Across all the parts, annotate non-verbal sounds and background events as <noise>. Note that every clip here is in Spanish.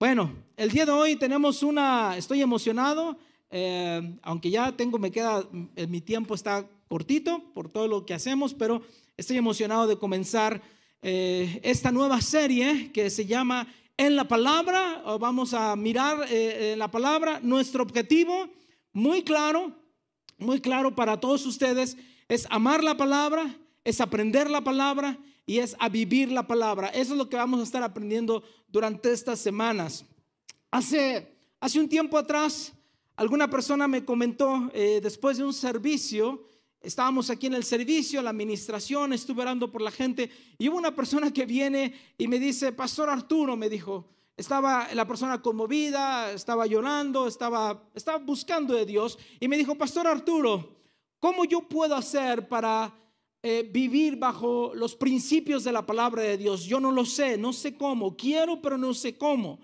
Bueno, el día de hoy tenemos una, estoy emocionado, eh, aunque ya tengo, me queda, eh, mi tiempo está cortito por todo lo que hacemos, pero estoy emocionado de comenzar eh, esta nueva serie que se llama En la Palabra. Vamos a mirar la palabra. Nuestro objetivo, muy claro, muy claro para todos ustedes, es amar la palabra, es aprender la palabra y es a vivir la palabra. Eso es lo que vamos a estar aprendiendo durante estas semanas. Hace, hace un tiempo atrás, alguna persona me comentó, eh, después de un servicio, estábamos aquí en el servicio, la administración, estuve orando por la gente, y hubo una persona que viene y me dice, Pastor Arturo, me dijo, estaba la persona conmovida, estaba llorando, estaba, estaba buscando de Dios, y me dijo, Pastor Arturo, ¿cómo yo puedo hacer para eh, vivir bajo los principios de la palabra de Dios? Yo no lo sé, no sé cómo, quiero, pero no sé cómo.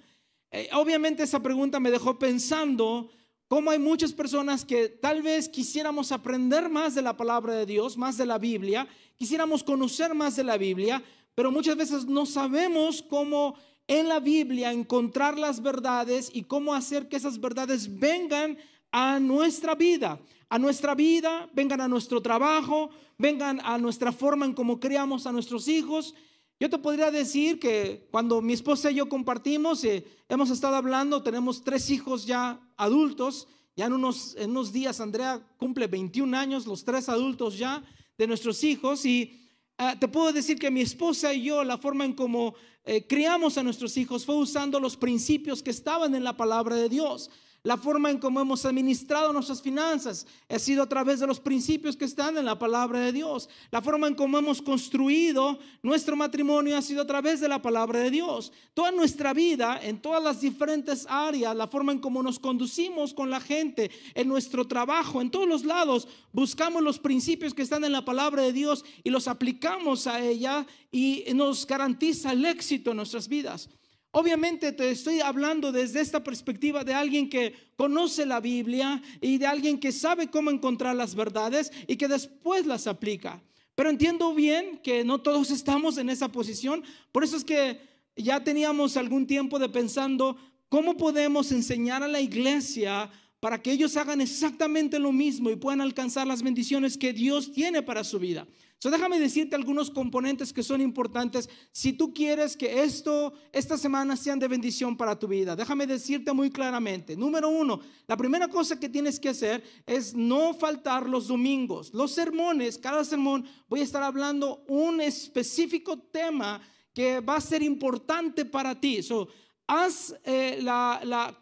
Eh, obviamente esa pregunta me dejó pensando cómo hay muchas personas que tal vez quisiéramos aprender más de la palabra de Dios, más de la Biblia, quisiéramos conocer más de la Biblia, pero muchas veces no sabemos cómo en la Biblia encontrar las verdades y cómo hacer que esas verdades vengan a nuestra vida a nuestra vida, vengan a nuestro trabajo, vengan a nuestra forma en cómo criamos a nuestros hijos. Yo te podría decir que cuando mi esposa y yo compartimos, eh, hemos estado hablando, tenemos tres hijos ya adultos, ya en unos, en unos días Andrea cumple 21 años, los tres adultos ya de nuestros hijos, y ah, te puedo decir que mi esposa y yo, la forma en cómo eh, criamos a nuestros hijos fue usando los principios que estaban en la palabra de Dios. La forma en cómo hemos administrado nuestras finanzas ha sido a través de los principios que están en la palabra de Dios. La forma en cómo hemos construido nuestro matrimonio ha sido a través de la palabra de Dios. Toda nuestra vida, en todas las diferentes áreas, la forma en cómo nos conducimos con la gente, en nuestro trabajo, en todos los lados, buscamos los principios que están en la palabra de Dios y los aplicamos a ella y nos garantiza el éxito en nuestras vidas. Obviamente te estoy hablando desde esta perspectiva de alguien que conoce la Biblia y de alguien que sabe cómo encontrar las verdades y que después las aplica. Pero entiendo bien que no todos estamos en esa posición. Por eso es que ya teníamos algún tiempo de pensando cómo podemos enseñar a la iglesia para que ellos hagan exactamente lo mismo y puedan alcanzar las bendiciones que Dios tiene para su vida. So, déjame decirte algunos componentes que son importantes si tú quieres que esto, estas semanas sean de bendición para tu vida. Déjame decirte muy claramente. Número uno, la primera cosa que tienes que hacer es no faltar los domingos. Los sermones, cada sermón voy a estar hablando un específico tema que va a ser importante para ti. Haz eh,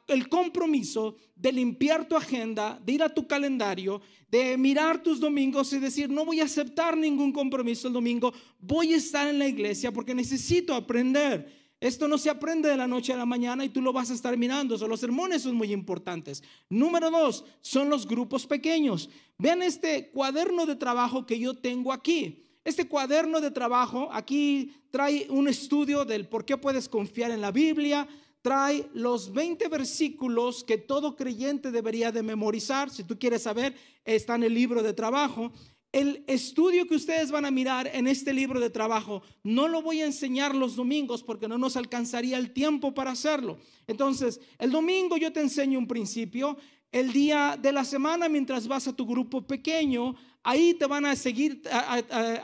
el compromiso de limpiar tu agenda, de ir a tu calendario, de mirar tus domingos y decir, no voy a aceptar ningún compromiso el domingo, voy a estar en la iglesia porque necesito aprender. Esto no se aprende de la noche a la mañana y tú lo vas a estar mirando. los sermones son muy importantes. Número dos, son los grupos pequeños. Vean este cuaderno de trabajo que yo tengo aquí. Este cuaderno de trabajo aquí trae un estudio del por qué puedes confiar en la Biblia, trae los 20 versículos que todo creyente debería de memorizar. Si tú quieres saber, está en el libro de trabajo. El estudio que ustedes van a mirar en este libro de trabajo no lo voy a enseñar los domingos porque no nos alcanzaría el tiempo para hacerlo. Entonces, el domingo yo te enseño un principio. El día de la semana, mientras vas a tu grupo pequeño, ahí te van a seguir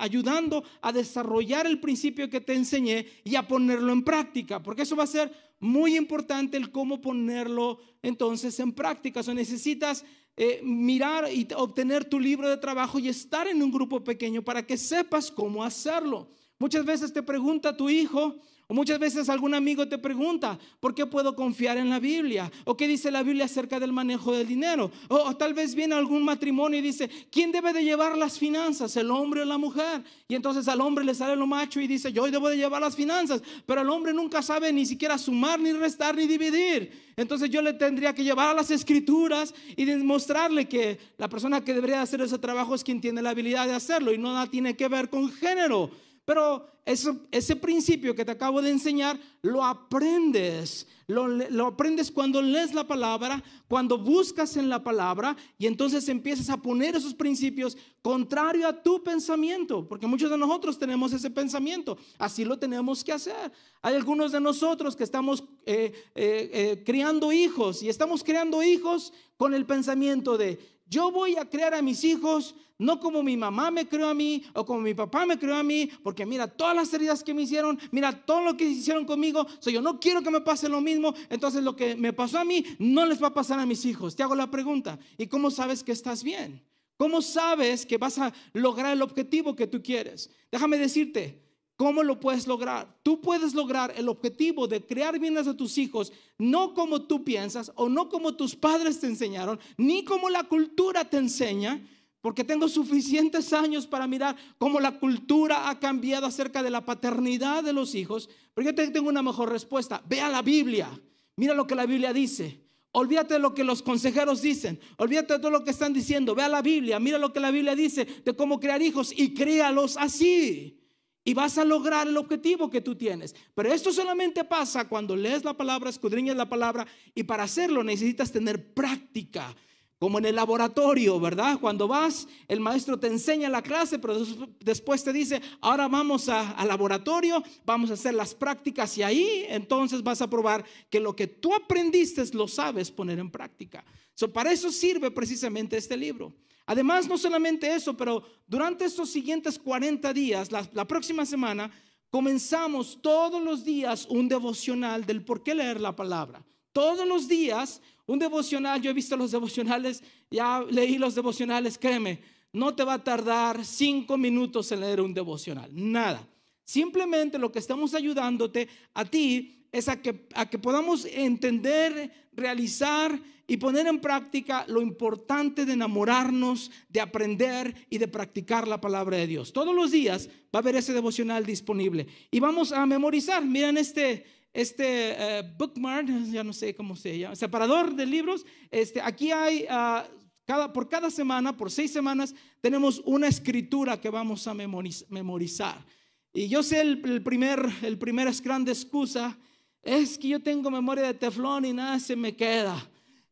ayudando a desarrollar el principio que te enseñé y a ponerlo en práctica, porque eso va a ser muy importante el cómo ponerlo entonces en práctica. O necesitas eh, mirar y obtener tu libro de trabajo y estar en un grupo pequeño para que sepas cómo hacerlo. Muchas veces te pregunta tu hijo, o muchas veces algún amigo te pregunta, ¿por qué puedo confiar en la Biblia? ¿O qué dice la Biblia acerca del manejo del dinero? O, tal vez viene algún matrimonio y dice, ¿quién debe de llevar las finanzas? ¿El hombre o la mujer? Y entonces al hombre le sale lo macho y dice, yo debo de llevar las finanzas, pero el hombre nunca sabe ni siquiera sumar, ni restar, ni dividir. Entonces yo le tendría que llevar a las escrituras y demostrarle que la persona que debería hacer ese trabajo es quien tiene la habilidad de hacerlo y nada tiene que ver con género. Pero ese principio que te acabo de enseñar, lo aprendes, lo, lo, aprendes cuando lees la palabra, cuando buscas en la palabra y entonces empiezas a poner esos principios contrario a tu pensamiento, porque muchos de nosotros tenemos ese pensamiento, así lo tenemos que hacer. Hay algunos de nosotros que estamos eh, eh, eh, criando hijos y estamos criando hijos con el pensamiento de yo voy a crear a mis hijos no como mi mamá me creó a mí o como mi papá me creó a mí, porque mira todas las heridas que me hicieron, mira todo lo que hicieron conmigo, so yo no quiero que me pase lo mismo, entonces lo que me pasó a mí no les va a pasar a mis hijos. Te hago la pregunta, ¿y cómo sabes que estás bien? ¿Cómo sabes que vas a lograr el objetivo que tú quieres? Déjame decirte, ¿Cómo lo puedes lograr? Tú puedes lograr el objetivo de crear bienes a tus hijos, no como tú piensas o no como tus padres te enseñaron, ni como la cultura te enseña, porque tengo suficientes años para mirar cómo la cultura ha cambiado acerca de la paternidad de los hijos. Pero yo tengo una mejor respuesta. Ve a la Biblia. Mira lo que la Biblia dice. Olvídate de lo que los consejeros dicen. Olvídate de todo lo que están diciendo. Ve a la Biblia. Mira lo que la Biblia dice de cómo crear hijos y créalos así. Y vas a lograr el objetivo que tú tienes. Pero esto solamente pasa cuando lees la palabra, escudriñas la palabra. Y para hacerlo necesitas tener práctica como en el laboratorio, ¿verdad? Cuando vas, el maestro te enseña la clase, pero después te dice, ahora vamos al laboratorio, vamos a hacer las prácticas y ahí entonces vas a probar que lo que tú aprendiste lo sabes poner en práctica. So, para eso sirve precisamente este libro. Además, no solamente eso, pero durante estos siguientes 40 días, la, la próxima semana, comenzamos todos los días un devocional del por qué leer la palabra. Todos los días un devocional, yo he visto los devocionales, ya leí los devocionales, créeme, no te va a tardar cinco minutos en leer un devocional, nada. Simplemente lo que estamos ayudándote a ti es a que, a que podamos entender, realizar y poner en práctica lo importante de enamorarnos, de aprender y de practicar la palabra de Dios. Todos los días va a haber ese devocional disponible y vamos a memorizar. Miren este, este eh, bookmark, <laughs> ya no sé cómo se llama, separador de libros. Este, aquí hay, ah, cada, por cada semana, por seis semanas, tenemos una escritura que vamos a memorizar. Y yo sé el, primer, el primer grande excusa es que yo tengo memoria de teflón y nada se me queda.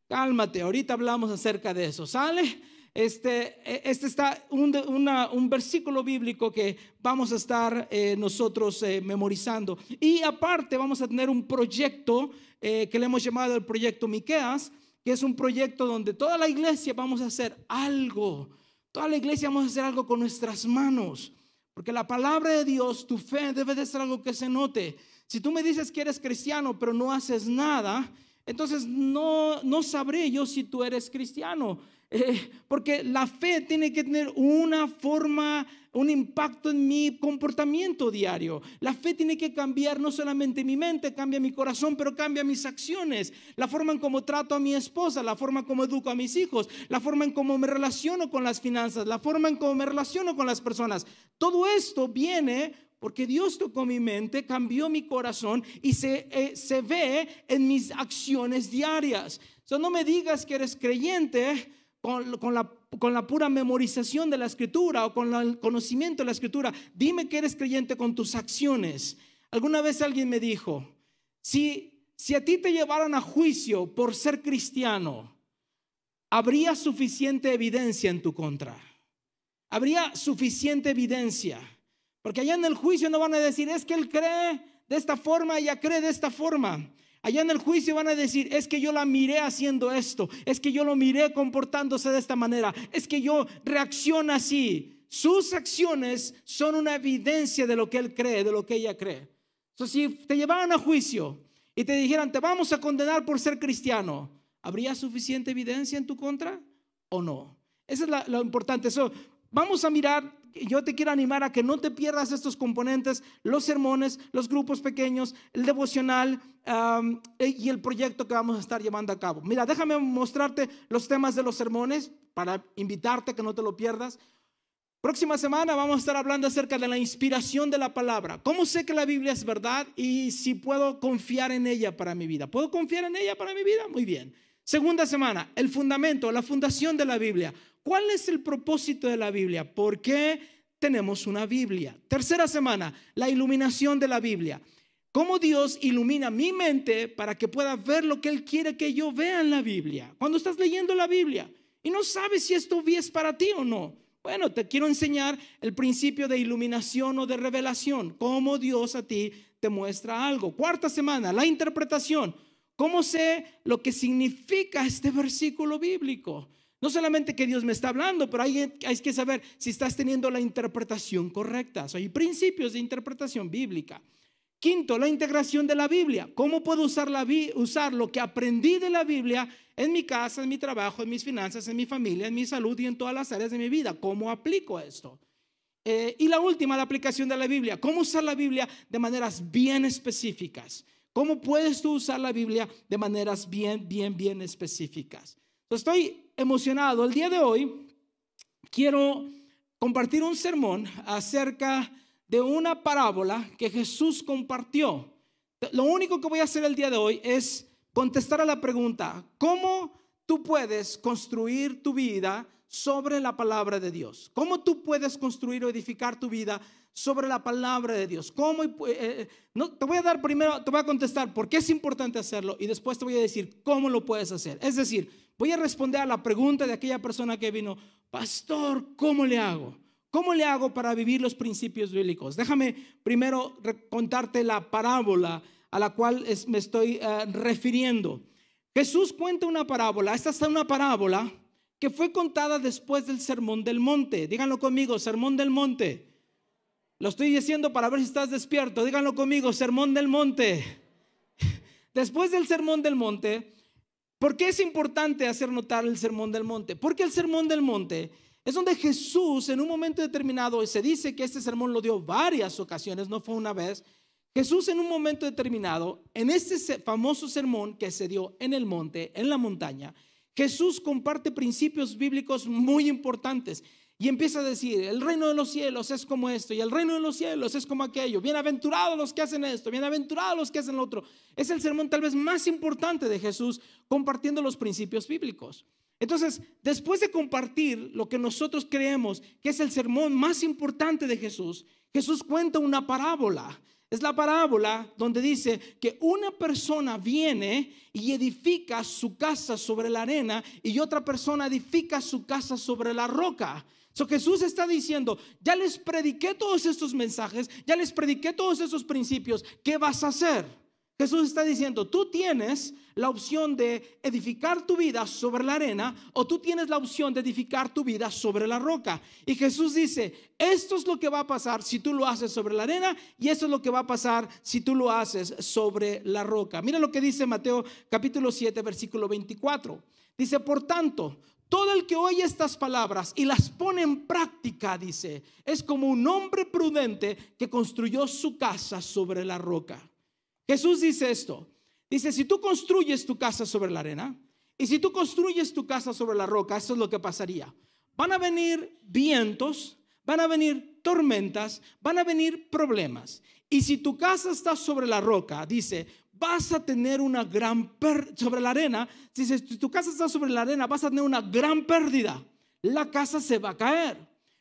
Cálmate, ahorita hablamos acerca de eso, ¿sale? Este, e, este está un, un versículo bíblico que vamos a estar eh, nosotros eh, memorizando. Y aparte vamos a tener un proyecto eh, que le hemos llamado el proyecto Miqueas, que es un proyecto donde toda la iglesia vamos a hacer algo. Toda la iglesia vamos a hacer algo con nuestras manos. Porque la palabra de Dios, tu fe debe de ser algo que se note. Si tú me dices que eres cristiano, pero no haces nada, entonces no, no sabré yo si tú eres cristiano. Eh, <laughs> porque la fe tiene que tener una forma, un impacto en mi comportamiento diario. La fe tiene que cambiar no solamente mi mente, cambia mi corazón, pero cambia mis acciones. La forma en cómo trato a mi esposa, la forma en cómo educo a mis hijos, la forma en cómo me relaciono con las finanzas, la forma en cómo me relaciono con las personas. Todo esto viene porque Dios tocó mi mente, cambió mi corazón y se, eh, se ve en mis acciones diarias. So, no me digas que eres creyente con, la, con la pura memorización de la escritura o con el conocimiento de la escritura. Dime que eres creyente con tus acciones. Alguna vez alguien me dijo, si, si a ti te llevaran a juicio por ser cristiano, habría suficiente evidencia en tu contra. Habría suficiente evidencia. Porque allá en el juicio no van a decir, es que él cree de esta forma, ella cree de esta forma. Allá en el juicio van a decir, es que yo la miré haciendo esto, es que yo lo miré comportándose de esta manera, es que yo reacciono así. Sus acciones son una evidencia de lo que él cree, de lo que ella cree. Entonces, si te llevaran a juicio y te dijeran, te vamos a condenar por ser cristiano, ¿habría suficiente evidencia en tu contra o no? Eso es lo importante. Eso, vamos a mirar yo te quiero animar a que no te pierdas estos componentes, los sermones, los grupos pequeños, el devocional y el proyecto que vamos a estar llevando a cabo. Mira, déjame mostrarte los temas de los sermones para invitarte a que no te lo pierdas. Próxima semana vamos a estar hablando acerca de la inspiración de la palabra. ¿Cómo sé que la Biblia es verdad y si puedo confiar en ella para mi vida? ¿Puedo confiar en ella para mi vida? Muy bien. Segunda semana, el fundamento, la fundación de la Biblia. ¿Cuál es el propósito de la Biblia? ¿Por qué tenemos una Biblia? Tercera semana, la iluminación de la Biblia. cómo Dios ilumina mi mente para que pueda ver lo que Él quiere que yo vea en la Biblia. Cuando estás leyendo la Biblia y no sabes si esto es para ti o no. Bueno, te quiero enseñar el principio de iluminación o de revelación, cómo Dios a ti te muestra algo. Cuarta semana, la interpretación. ¿Cómo sé lo que significa este versículo bíblico? No solamente que Dios me está hablando, pero hay, hay que saber si estás teniendo la interpretación correcta. hay principios de interpretación bíblica. Quinto, la integración de la Biblia. ¿Cómo puedo usar, la, usar lo que aprendí de la Biblia en mi casa, en mi trabajo, en mis finanzas, en mi familia, en mi salud y en todas las áreas de mi vida? ¿Cómo aplico esto? Eh, y la última, la aplicación de la Biblia. ¿Cómo usar la Biblia de maneras bien específicas? ¿Cómo puedes tú usar la Biblia de maneras bien, bien, bien específicas? Estoy emocionado. El día de hoy quiero compartir un sermón acerca de una parábola que Jesús compartió. Lo único que voy a hacer el día de hoy es contestar a la pregunta, ¿cómo tú puedes construir tu vida sobre la palabra de Dios? ¿Cómo tú puedes construir o edificar tu vida sobre la palabra de Dios? ¿Cómo? Eh, eh, no, te voy a dar primero, te voy a contestar por qué es importante hacerlo y después te voy a decir cómo lo puedes hacer. Es decir, voy a responder a la pregunta de aquella persona que vino, pastor, ¿cómo le hago? ¿Cómo le hago para vivir los principios bíblicos? Déjame primero contarte la parábola a la cual me estoy eh, refiriendo. Jesús cuenta una parábola. Esta es una parábola que fue contada después del Sermón del Monte. Díganlo conmigo, Sermón del Monte. Lo estoy diciendo para ver si estás despierto. Díganlo conmigo, Sermón del Monte. <laughs> Después del Sermón del Monte, ¿por qué es importante hacer notar el Sermón del Monte? Porque el Sermón del Monte es donde Jesús en un momento determinado, y se dice que este sermón lo dio varias ocasiones, no fue una vez, Jesús en un momento determinado, en este famoso sermón que se dio en el monte, en la montaña, Jesús comparte principios bíblicos muy importantes y empieza a decir, el reino de los cielos es como esto y el reino de los cielos es como aquello. Bienaventurados los que hacen esto, bienaventurados los que hacen lo otro. Es el sermón tal vez más importante de Jesús compartiendo los principios bíblicos. Entonces, después de compartir lo que nosotros creemos que es el sermón más importante de Jesús, Jesús cuenta una parábola. Es la parábola donde dice que una persona viene y edifica su casa sobre la arena y otra persona edifica su casa sobre la roca. So Jesús está diciendo, ya les prediqué todos estos mensajes, ya les prediqué todos esos principios, ¿qué vas a hacer? Jesús está diciendo, tú tienes la opción de edificar tu vida sobre la arena o tú tienes la opción de edificar tu vida sobre la roca. Y Jesús dice, esto es lo que va a pasar si tú lo haces sobre la arena y esto es lo que va a pasar si tú lo haces sobre la roca. Mira lo que dice Mateo capítulo 7, versículo 24. Dice, por tanto, todo el que oye estas palabras y las pone en práctica, dice, es como un hombre prudente que construyó su casa sobre la roca. Jesús dice esto. Dice, si tú construyes tu casa sobre la arena y si tú construyes tu casa sobre la roca, eso es lo que pasaría. Van a venir vientos, van a venir tormentas, van a venir problemas. Y si tu casa está sobre la roca, dice, vas a tener una gran pérdida. Sobre la arena, si tu casa está sobre la arena, vas a tener una gran pérdida. La casa se va a caer.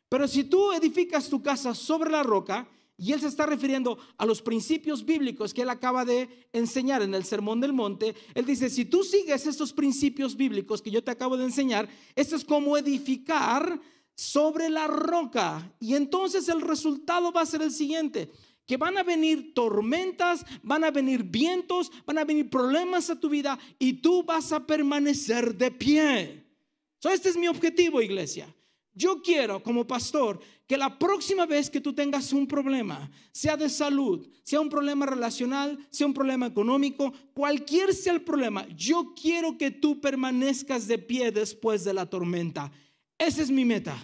Pero si tú edificas tu casa sobre la roca, y él se está refiriendo a los principios bíblicos que él acaba de enseñar en el Sermón del Monte. Él dice, si tú sigues estos principios bíblicos que yo te acabo de enseñar, esto es como edificar sobre la roca. Y entonces el resultado va a ser el siguiente, que van a venir tormentas, van a venir vientos, van a venir problemas a tu vida y tú vas a permanecer de pie. So, este es mi objetivo, iglesia. Yo quiero como pastor que la próxima vez que tú tengas un problema, sea de salud, sea un problema relacional, sea un problema económico, cualquier sea el problema, yo quiero que tú permanezcas de pie después de la tormenta. Esa es mi meta.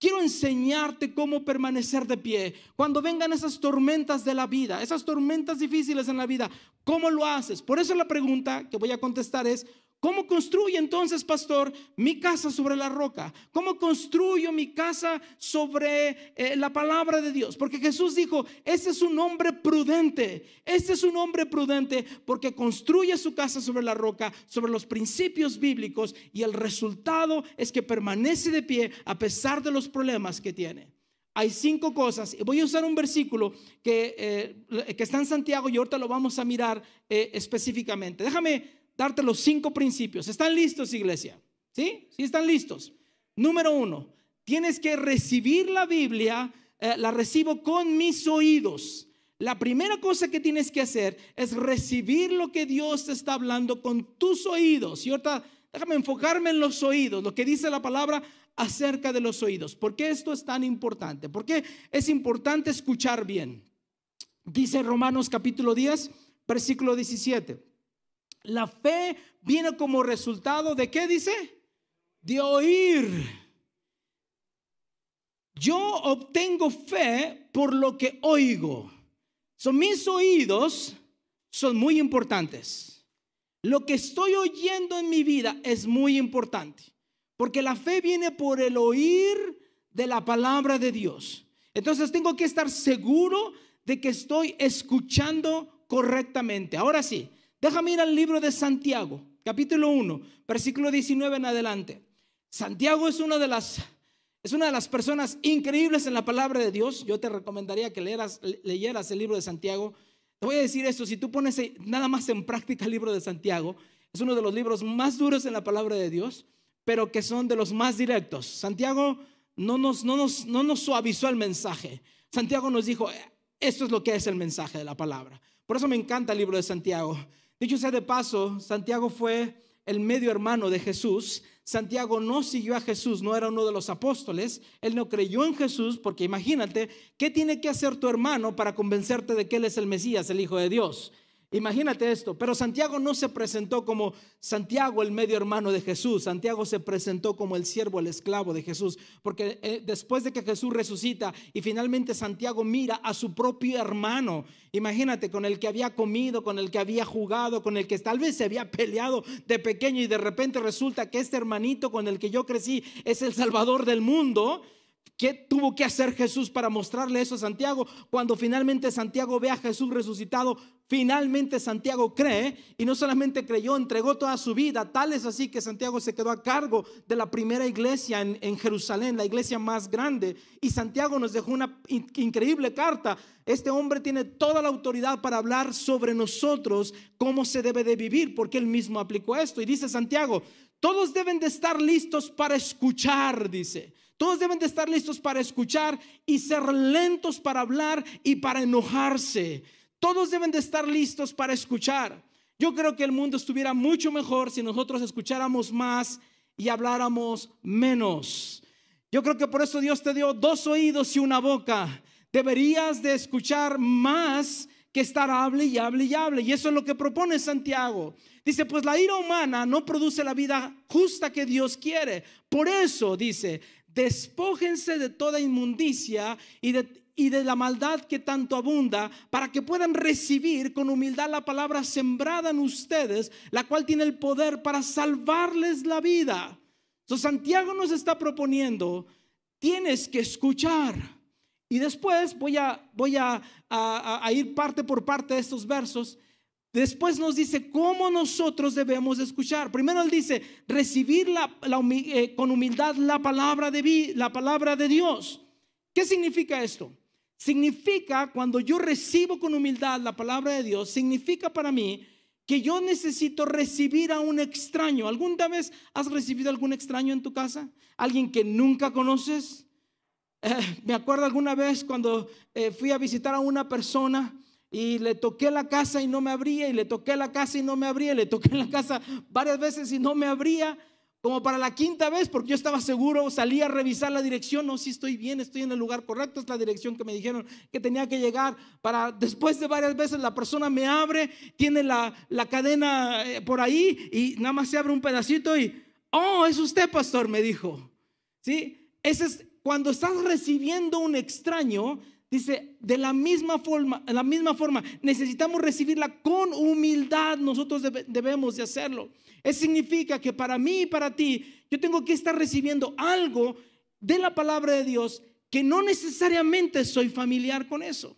Quiero enseñarte cómo permanecer de pie cuando vengan esas tormentas de la vida, esas tormentas difíciles en la vida. ¿Cómo lo haces? Por eso la pregunta que voy a contestar es, ¿Cómo construye entonces, pastor, mi casa sobre la roca? ¿Cómo construyo mi casa sobre eh, la palabra de Dios? Porque Jesús dijo, este es un hombre prudente, este es un hombre prudente porque construye su casa sobre la roca, sobre los principios bíblicos y el resultado es que permanece de pie a pesar de los problemas que tiene. hay cinco cosas. Voy a usar un versículo que, eh, que está en Santiago y ahorita lo vamos a mirar eh, específicamente. Déjame darte los cinco principios. ¿Están listos, iglesia? ¿Sí? ¿Sí están listos? Número uno, tienes que recibir la Biblia, eh, la recibo con mis oídos. La primera cosa que tienes que hacer es recibir lo que Dios te está hablando con tus oídos. Y ahorita déjame enfocarme en los oídos, lo que dice la palabra acerca de los oídos. ¿Por qué esto es tan importante? ¿Por qué es importante escuchar bien? Dice Romanos capítulo 10, versículo 17. La fe viene como resultado de qué dice? De oír. Yo obtengo fe por lo que oigo. Son mis oídos son muy importantes. Lo que estoy oyendo en mi vida es muy importante, porque la fe viene por el oír de la palabra de Dios. Entonces tengo que estar seguro de que estoy escuchando correctamente. Ahora sí, déjame ir al libro de Santiago, capítulo 1, versículo 19 en adelante. Santiago es una de las es una de las personas increíbles en la palabra de Dios. Yo te recomendaría que leyeras, leyeras el libro de Santiago. Te voy a decir esto, si tú pones nada más en práctica el libro de Santiago, es uno de los libros más duros en la palabra de Dios, pero que son de los más directos. Santiago no nos, no nos, no nos suavizó el mensaje. Santiago nos dijo, esto es lo que es el mensaje de la palabra. Por eso me encanta el libro de Santiago. Dicho sea de paso, Santiago fue el medio hermano de Jesús. Santiago no siguió a Jesús, no era uno de los apóstoles, él no creyó en Jesús porque imagínate, ¿qué tiene que hacer tu hermano para convencerte de que él es el Mesías, el Hijo de Dios? Imagínate esto, pero Santiago no se presentó como Santiago el medio hermano de Jesús, Santiago se presentó como el siervo, el esclavo de Jesús, porque eh, después de que Jesús resucita y finalmente Santiago mira a su propio hermano, imagínate, con el que había comido, con el que había jugado, con el que tal vez se había peleado de pequeño y de repente resulta que este hermanito con el que yo crecí es el Salvador del mundo. ¿Qué tuvo que hacer Jesús para mostrarle eso a Santiago? Cuando finalmente Santiago ve a Jesús resucitado, finalmente Santiago cree y no solamente creyó, entregó toda su vida. Tal es así que Santiago se quedó a cargo de la primera iglesia en, Jerusalén, la iglesia más grande. Y Santiago nos dejó una increíble carta. Este hombre tiene toda la autoridad para hablar sobre nosotros, cómo se debe de vivir, porque él mismo aplicó esto. Y dice Santiago, todos deben de estar listos para escuchar, dice. Todos deben de estar listos para escuchar y ser lentos para hablar y para enojarse. Todos deben de estar listos para escuchar. Yo creo que el mundo estuviera mucho mejor si nosotros escucháramos más y habláramos menos. Yo creo que por eso Dios te dio dos oídos y una boca. Deberías de escuchar más que estar hable y hable y hable. Y eso es lo que propone Santiago. Dice, pues la ira humana no produce la vida justa que Dios quiere. Por eso, dice, despójense de toda inmundicia y de, la maldad que tanto abunda, para que puedan recibir con humildad la palabra sembrada en ustedes, la cual tiene el poder para salvarles la vida. Entonces Santiago nos está proponiendo, tienes que escuchar. Y después voy a, ir parte por parte de estos versos. Después nos dice cómo nosotros debemos escuchar. Primero él dice recibir eh, con humildad la palabra, de, la palabra de Dios. ¿Qué significa esto? Significa cuando yo recibo con humildad la palabra de Dios, significa para mí que yo necesito recibir a un extraño. ¿Alguna vez has recibido algún extraño en tu casa? ¿Alguien que nunca conoces? Eh, me acuerdo alguna vez cuando eh, fui a visitar a una persona y le toqué la casa y no me abría, y le toqué la casa y no me abría, y le toqué la casa varias veces y no me abría, como para la quinta vez, porque yo estaba seguro, salí a revisar la dirección, no, si estoy bien, estoy en el lugar correcto, es la dirección que me dijeron que tenía que llegar, para después de varias veces la persona me abre, tiene la, la cadena eh, por ahí y nada más se abre un pedacito y, oh, es usted, pastor, me dijo. ¿Sí? Ese es cuando estás recibiendo un extraño, Dice, de la misma forma, de la misma forma, necesitamos recibirla con humildad, nosotros debemos de hacerlo. Eso significa que para mí y para ti, yo tengo que estar recibiendo algo de la palabra de Dios que no necesariamente soy familiar con eso.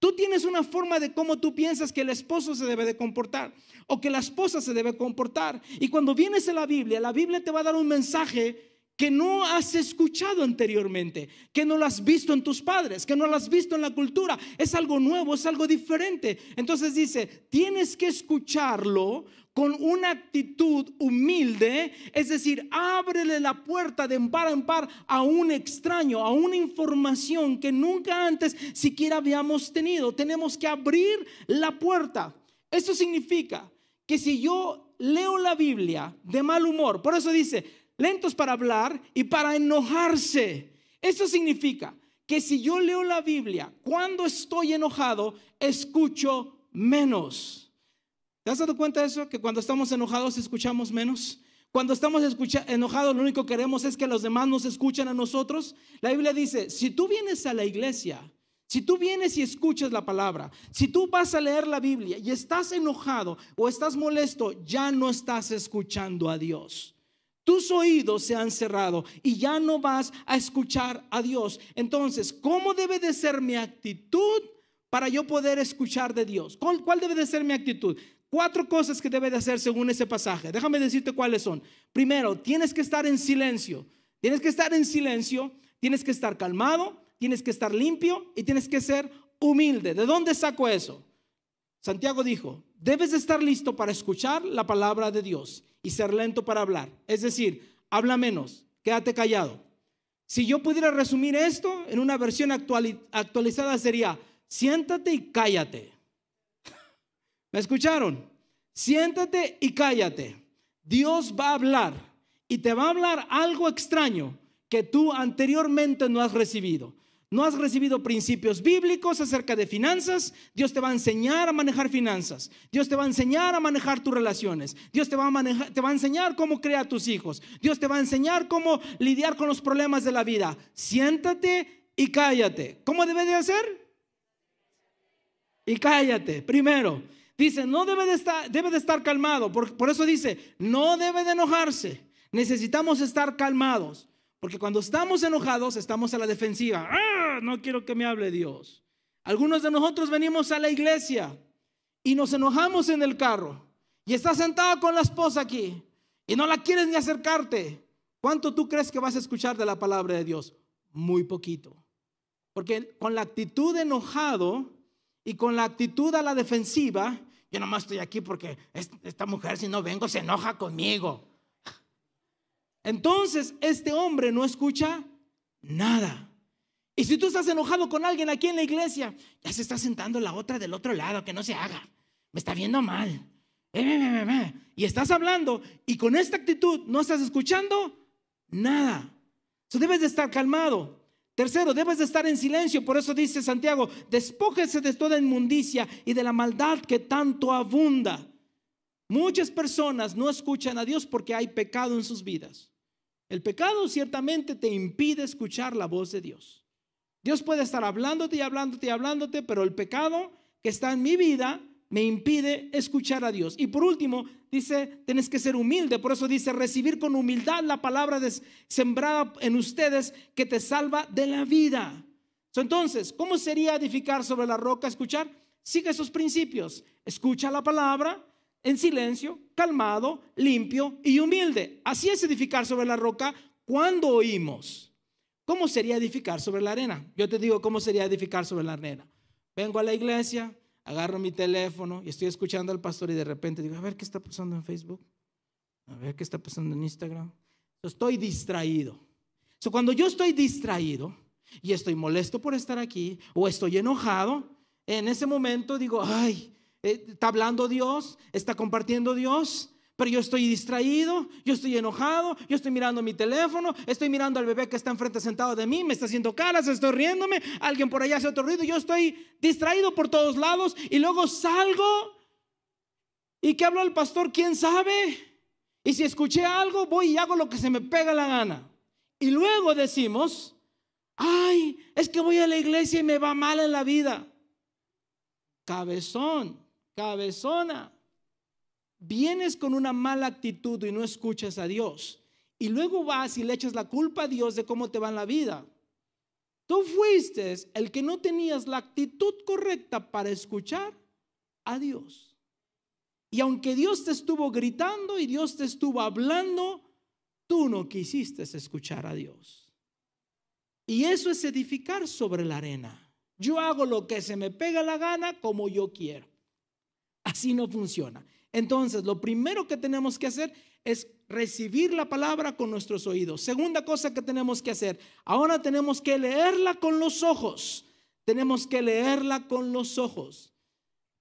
Tú tienes una forma de cómo tú piensas que el esposo se debe de comportar o que la esposa se debe comportar. Y cuando vienes a la Biblia, la Biblia te va a dar un mensaje que no has escuchado anteriormente, que no lo has visto en tus padres, que no lo has visto en la cultura. Es algo nuevo, es algo diferente. Entonces dice, tienes que escucharlo con una actitud humilde, es decir, ábrele la puerta de par en par a un extraño, a una información que nunca antes siquiera habíamos tenido. Tenemos que abrir la puerta. Esto significa que si yo leo la Biblia de mal humor, por eso dice, lentos para hablar y para enojarse. Eso significa que si yo leo la Biblia cuando estoy enojado, escucho menos. ¿Te has dado cuenta de eso? Que cuando estamos enojados escuchamos menos. Cuando estamos enojados lo único que queremos es que los demás nos escuchen a nosotros. La Biblia dice, si tú vienes a la iglesia, si tú vienes y escuchas la palabra, si tú vas a leer la Biblia y estás enojado o estás molesto, ya no estás escuchando a Dios. Tus oídos se han cerrado y ya no vas a escuchar a Dios. Entonces, ¿cómo debe de ser mi actitud para yo poder escuchar de Dios? ¿Cuál, debe de ser mi actitud? Cuatro cosas que debe de hacer según ese pasaje. Déjame decirte cuáles son. Primero, tienes que estar en silencio. Tienes que estar en silencio, tienes que estar calmado, tienes que estar limpio y tienes que ser humilde. ¿De dónde saco eso? Santiago dijo, debes de estar listo para escuchar la palabra de Dios y ser lento para hablar. Es decir, habla menos, quédate callado. Si yo pudiera resumir esto en una versión actualizada sería, siéntate y cállate. <laughs> ¿Me escucharon? Siéntate y cállate. Dios va a hablar y te va a hablar algo extraño que tú anteriormente no has recibido. No has recibido principios bíblicos acerca de finanzas. Dios te va a enseñar a manejar finanzas. Dios te va a enseñar a manejar tus relaciones. Dios te va a, a enseñar cómo crear tus hijos. Dios te va a enseñar cómo lidiar con los problemas de la vida. Siéntate y cállate. ¿Cómo debe de hacer? Y cállate. Primero, Dice, no debe de estar, debe de estar calmado. Por, por eso dice, no debe de enojarse. Necesitamos estar calmados. Porque cuando estamos enojados, estamos a la defensiva. ¡Ah! No quiero que me hable Dios. Algunos de nosotros venimos a la iglesia y nos enojamos en el carro. Y estás sentado con la esposa aquí y no la quieres ni acercarte. ¿Cuánto tú crees que vas a escuchar de la palabra de Dios? Muy poquito. Porque con la actitud enojado y con la actitud a la defensiva, yo nomás estoy aquí porque esta mujer si no vengo se enoja conmigo. Entonces, este hombre no escucha nada. Y si tú estás enojado con alguien aquí en la iglesia, ya se está sentando la otra del otro lado, que no se haga. Me está viendo mal. Y estás hablando y con esta actitud no estás escuchando nada. Tú debes de estar calmado. Tercero, debes de estar en silencio. Por eso dice Santiago, despójese de toda inmundicia y de la maldad que tanto abunda. Muchas personas no escuchan a Dios porque hay pecado en sus vidas. El pecado ciertamente te impide escuchar la voz de Dios. Dios puede estar hablándote y hablándote y hablándote, pero el pecado que está en mi vida me impide escuchar a Dios. Y por último, dice, tienes que ser humilde. Por eso dice, recibir con humildad la palabra sembrada en ustedes que te salva de la vida. Entonces, ¿cómo sería edificar sobre la roca? Escuchar. Sigue esos principios. Escucha la palabra en silencio, calmado, limpio y humilde. Así es edificar sobre la roca cuando oímos. ¿Cómo sería edificar sobre la arena? Yo te digo cómo sería edificar sobre la arena. Vengo a la iglesia, agarro mi teléfono y estoy escuchando al pastor y de repente digo, a ver qué está pasando en Facebook, a ver qué está pasando en Instagram. Estoy distraído. So, cuando yo estoy distraído y estoy molesto por estar aquí o estoy enojado, en ese momento digo, ay, eh, está hablando Dios, está compartiendo Dios, pero yo estoy distraído, yo estoy enojado, yo estoy mirando mi teléfono, estoy mirando al bebé que está enfrente sentado de mí, me está haciendo caras, estoy riéndome, alguien por allá hace otro ruido, yo estoy distraído por todos lados y luego salgo y que habló el pastor, quién sabe. Y si escuché algo, voy y hago lo que se me pega la gana. Y luego decimos, ay, es que voy a la iglesia y me va mal en la vida. Cabezón, cabezona vienes con una mala actitud y no escuchas a Dios, y luego vas y le echas la culpa a Dios de cómo te va en la vida, tú fuiste el que no tenías la actitud correcta para escuchar a Dios. Y aunque Dios te estuvo gritando y Dios te estuvo hablando, tú no quisiste escuchar a Dios. Y eso es edificar sobre la arena. Yo hago lo que se me pega la gana como yo quiero. Así no funciona. Entonces, lo primero que tenemos que hacer es recibir la palabra con nuestros oídos. Segunda cosa que tenemos que hacer, ahora tenemos que leerla con los ojos. Tenemos que leerla con los ojos.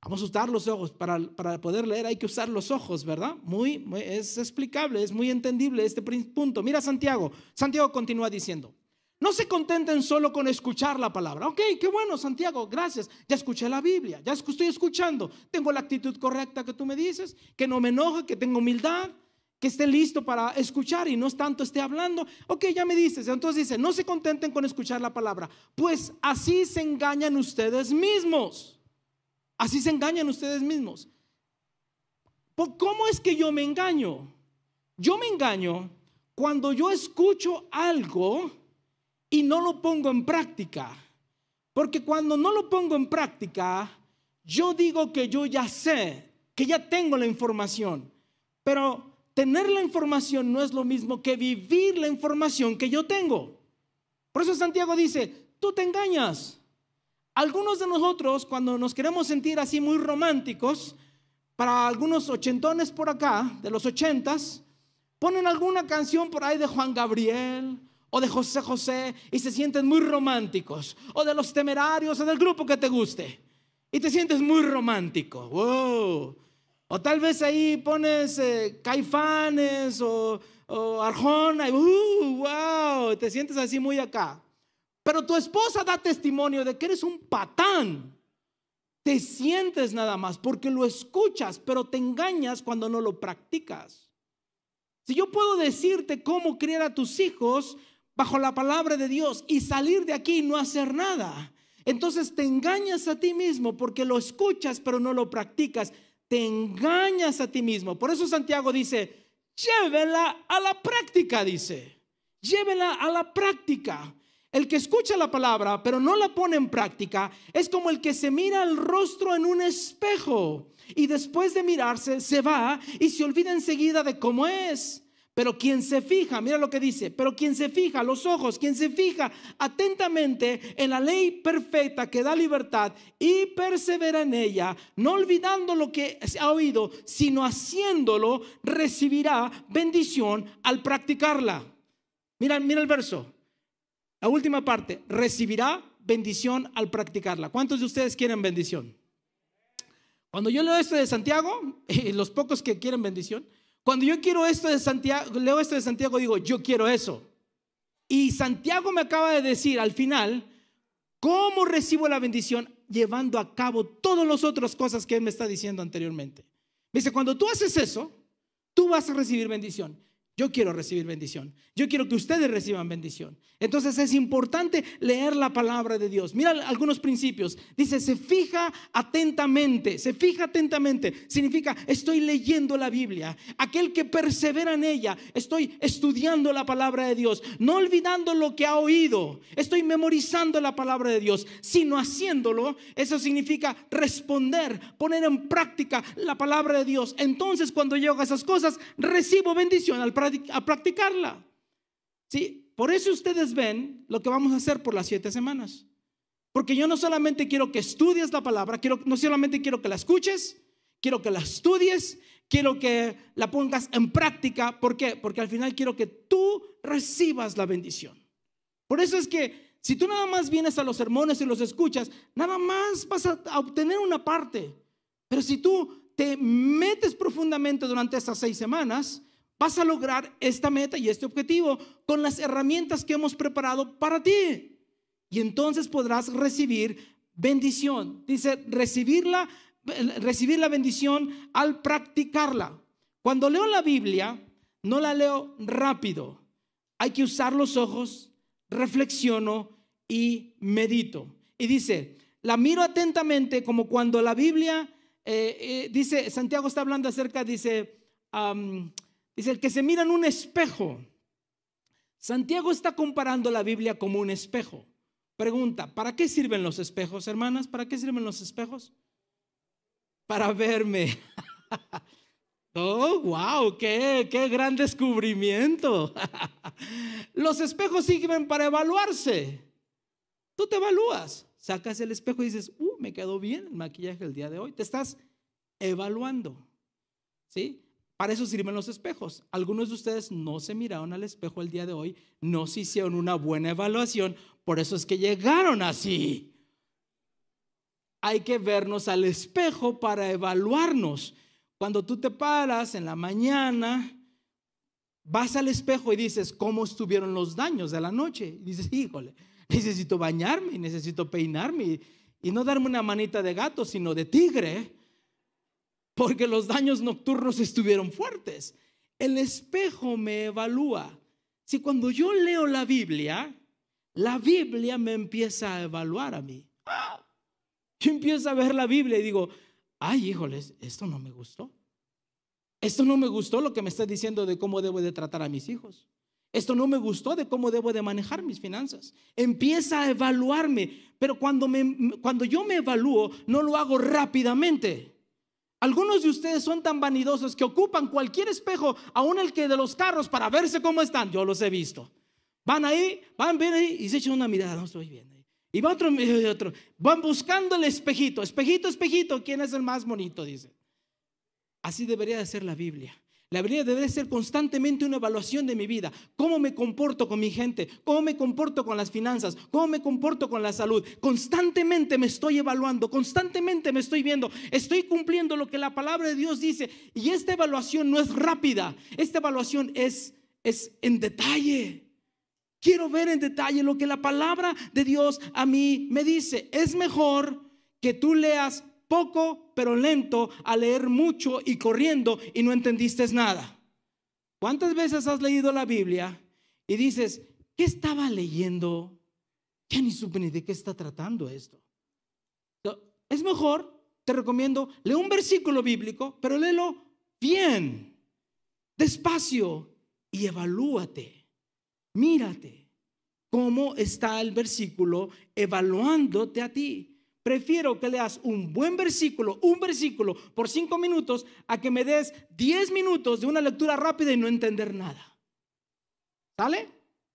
Vamos a usar los ojos. Para, poder leer hay que usar los ojos, ¿verdad? Muy, es explicable, es muy entendible este punto. Mira Santiago. Santiago continúa diciendo, no se contenten solo con escuchar la palabra. Ok, qué bueno, Santiago, gracias. Ya escuché la Biblia, ya estoy escuchando. Tengo la actitud correcta que tú me dices, que no me enoja, que tengo humildad, que esté listo para escuchar y no es tanto esté hablando. Ok, ya me dices. Entonces dice, no se contenten con escuchar la palabra, pues así se engañan ustedes mismos. Así se engañan ustedes mismos. ¿Cómo es que yo me engaño? Yo me engaño cuando yo escucho algo y no lo pongo en práctica. Porque cuando no lo pongo en práctica, yo digo que yo ya sé, que ya tengo la información. Pero tener la información no es lo mismo que vivir la información que yo tengo. Por eso Santiago dice, tú te engañas. Algunos de nosotros, cuando nos queremos sentir así muy románticos, para algunos ochentones por acá, de los ochentas, ponen alguna canción por ahí de Juan Gabriel o de José José y se sienten muy románticos, o de los temerarios o del grupo que te guste, y te sientes muy romántico. Wow. O tal vez ahí pones eh, caifanes o, arjona y uh, wow, te sientes así muy acá. Pero tu esposa da testimonio de que eres un patán. Te sientes nada más porque lo escuchas, pero te engañas cuando no lo practicas. Si yo puedo decirte cómo criar a tus hijos bajo la palabra de Dios y salir de aquí y no hacer nada, entonces te engañas a ti mismo porque lo escuchas pero no lo practicas te engañas a ti mismo. Por eso Santiago dice, llévela a la práctica, dice. Llévela a la práctica. El que escucha la palabra pero no la pone en práctica es como el que se mira el rostro en un espejo y después de mirarse se va y se olvida enseguida de cómo es. Pero quien se fija, mira lo que dice, pero quien se fija, los ojos, quien se fija atentamente en la ley perfecta que da libertad y persevera en ella, no olvidando lo que ha oído, sino haciéndolo, recibirá bendición al practicarla. Mira, mira el verso. La última parte, recibirá bendición al practicarla. ¿Cuántos de ustedes quieren bendición? Cuando yo leo esto de Santiago, <laughs> los pocos que quieren bendición, cuando yo quiero esto de Santiago, leo esto de Santiago, digo, yo quiero eso. Y Santiago me acaba de decir al final, ¿cómo recibo la bendición? Llevando a cabo todas las otras cosas que él me está diciendo anteriormente. Me dice, cuando tú haces eso, tú vas a recibir bendición. Yo quiero recibir bendición. Yo quiero que ustedes reciban bendición. Entonces es importante leer la palabra de Dios. Mira algunos principios. Dice, se fija atentamente. Se fija atentamente. Significa, estoy leyendo la Biblia. Aquel que persevera en ella. Estoy estudiando la palabra de Dios. No olvidando lo que ha oído. Estoy memorizando la palabra de Dios. Sino haciéndolo. Eso significa responder, poner en práctica la palabra de Dios. Entonces cuando llego a esas cosas, recibo bendición al a practicarla. ¿Sí? Por eso ustedes ven lo que vamos a hacer por las siete semanas. Porque yo no solamente quiero que estudies la palabra, quiero, no solamente quiero que la escuches, quiero que la estudies, quiero que la pongas en práctica. ¿Por qué? Porque al final quiero que tú recibas la bendición. Por eso es que si tú nada más vienes a los sermones y los escuchas, nada más vas a obtener una parte. Pero si tú te metes profundamente durante estas seis semanas, vas a lograr esta meta y este objetivo con las herramientas que hemos preparado para ti. Y entonces podrás recibir bendición. Dice, recibirla, recibir la bendición al practicarla. Cuando leo la Biblia, no la leo rápido. Hay que usar los ojos, reflexiono y medito. Y dice, la miro atentamente como cuando la Biblia, eh, eh, dice, Santiago está hablando acerca, dice, Dice, el que se mira en un espejo. Santiago está comparando la Biblia como un espejo. Pregunta, ¿para qué sirven los espejos, hermanas? ¿Para qué sirven los espejos? Para verme. <laughs> Oh, wow, qué, qué gran descubrimiento. <laughs> Los espejos sirven para evaluarse. Tú te evalúas, sacas el espejo y dices, uh, me quedó bien el maquillaje el día de hoy. Te estás evaluando. ¿Sí? Para eso sirven los espejos. Algunos de ustedes no se miraron al espejo el día de hoy, no se hicieron una buena evaluación, por eso es que llegaron así. Hay que vernos al espejo para evaluarnos. Cuando tú te paras en la mañana, vas al espejo y dices, ¿cómo estuvieron los daños de la noche? Y dices, híjole, necesito bañarme, necesito peinarme y no darme una manita de gato, sino de tigre, porque los daños nocturnos estuvieron fuertes. El espejo me evalúa. Si cuando yo leo la Biblia, la Biblia me empieza a evaluar a mí. Yo empiezo a ver la Biblia y digo, ay, híjoles, esto no me gustó. Esto no me gustó lo que me está diciendo de cómo debo de tratar a mis hijos. Esto no me gustó de cómo debo de manejar mis finanzas. Empieza a evaluarme, pero cuando, me, cuando yo me evalúo, no lo hago rápidamente. Algunos de ustedes son tan vanidosos que ocupan cualquier espejo, aún el que de los carros, para verse cómo están. Yo los he visto. Van ahí, van bien ahí y se echan una mirada, no estoy bien. Y va otro <laughs> y otro. Van buscando el espejito, espejito, espejito, ¿quién es el más bonito? Dice. Así debería de ser la Biblia. La Biblia debe ser constantemente una evaluación de mi vida. ¿Cómo me comporto con mi gente? ¿Cómo me comporto con las finanzas? ¿Cómo me comporto con la salud? Constantemente me estoy evaluando, constantemente me estoy viendo. Estoy cumpliendo lo que la palabra de Dios dice. Y esta evaluación no es rápida. Esta evaluación es, es en detalle. Quiero ver en detalle lo que la palabra de Dios a mí me dice. Es mejor que tú leas poco pero lento a leer mucho y corriendo y no entendiste nada. ¿Cuántas veces has leído la Biblia y dices, ¿qué estaba leyendo? Ya ni supe ni de qué está tratando esto. Es mejor, te recomiendo, lee un versículo bíblico, pero léelo bien, despacio y evalúate. Mírate cómo está el versículo evaluándote a ti. Prefiero que leas un buen versículo, un versículo por cinco minutos, a que me des diez minutos de una lectura rápida y no entender nada. ¿Sale?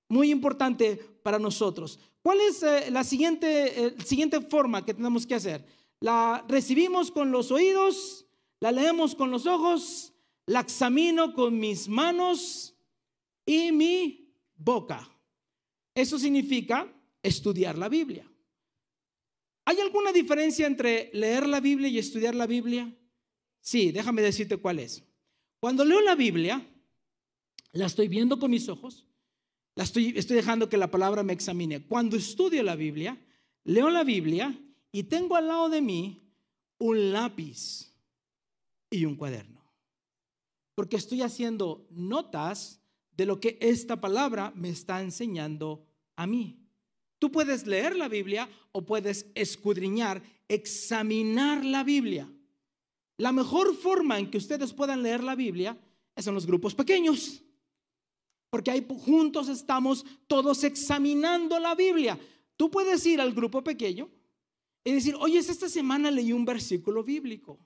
Muy importante para nosotros. ¿Cuál es eh, la siguiente, eh, siguiente forma que tenemos que hacer? La recibimos con los oídos, la leemos con los ojos, la examino con mis manos y mi boca. Eso significa estudiar la Biblia. ¿Hay alguna diferencia entre leer la Biblia y estudiar la Biblia? Sí, déjame decirte cuál es. Cuando leo la Biblia, la estoy viendo con mis ojos, la estoy, estoy dejando que la palabra me examine. Cuando estudio la Biblia, leo la Biblia y tengo al lado de mí un lápiz y un cuaderno. Porque estoy haciendo notas de lo que esta palabra me está enseñando a mí. Tú puedes leer la Biblia o puedes escudriñar, examinar la Biblia. La mejor forma en que ustedes puedan leer la Biblia es en los grupos pequeños, porque ahí juntos estamos todos examinando la Biblia. Tú puedes ir al grupo pequeño y decir, oye, esta semana leí un versículo bíblico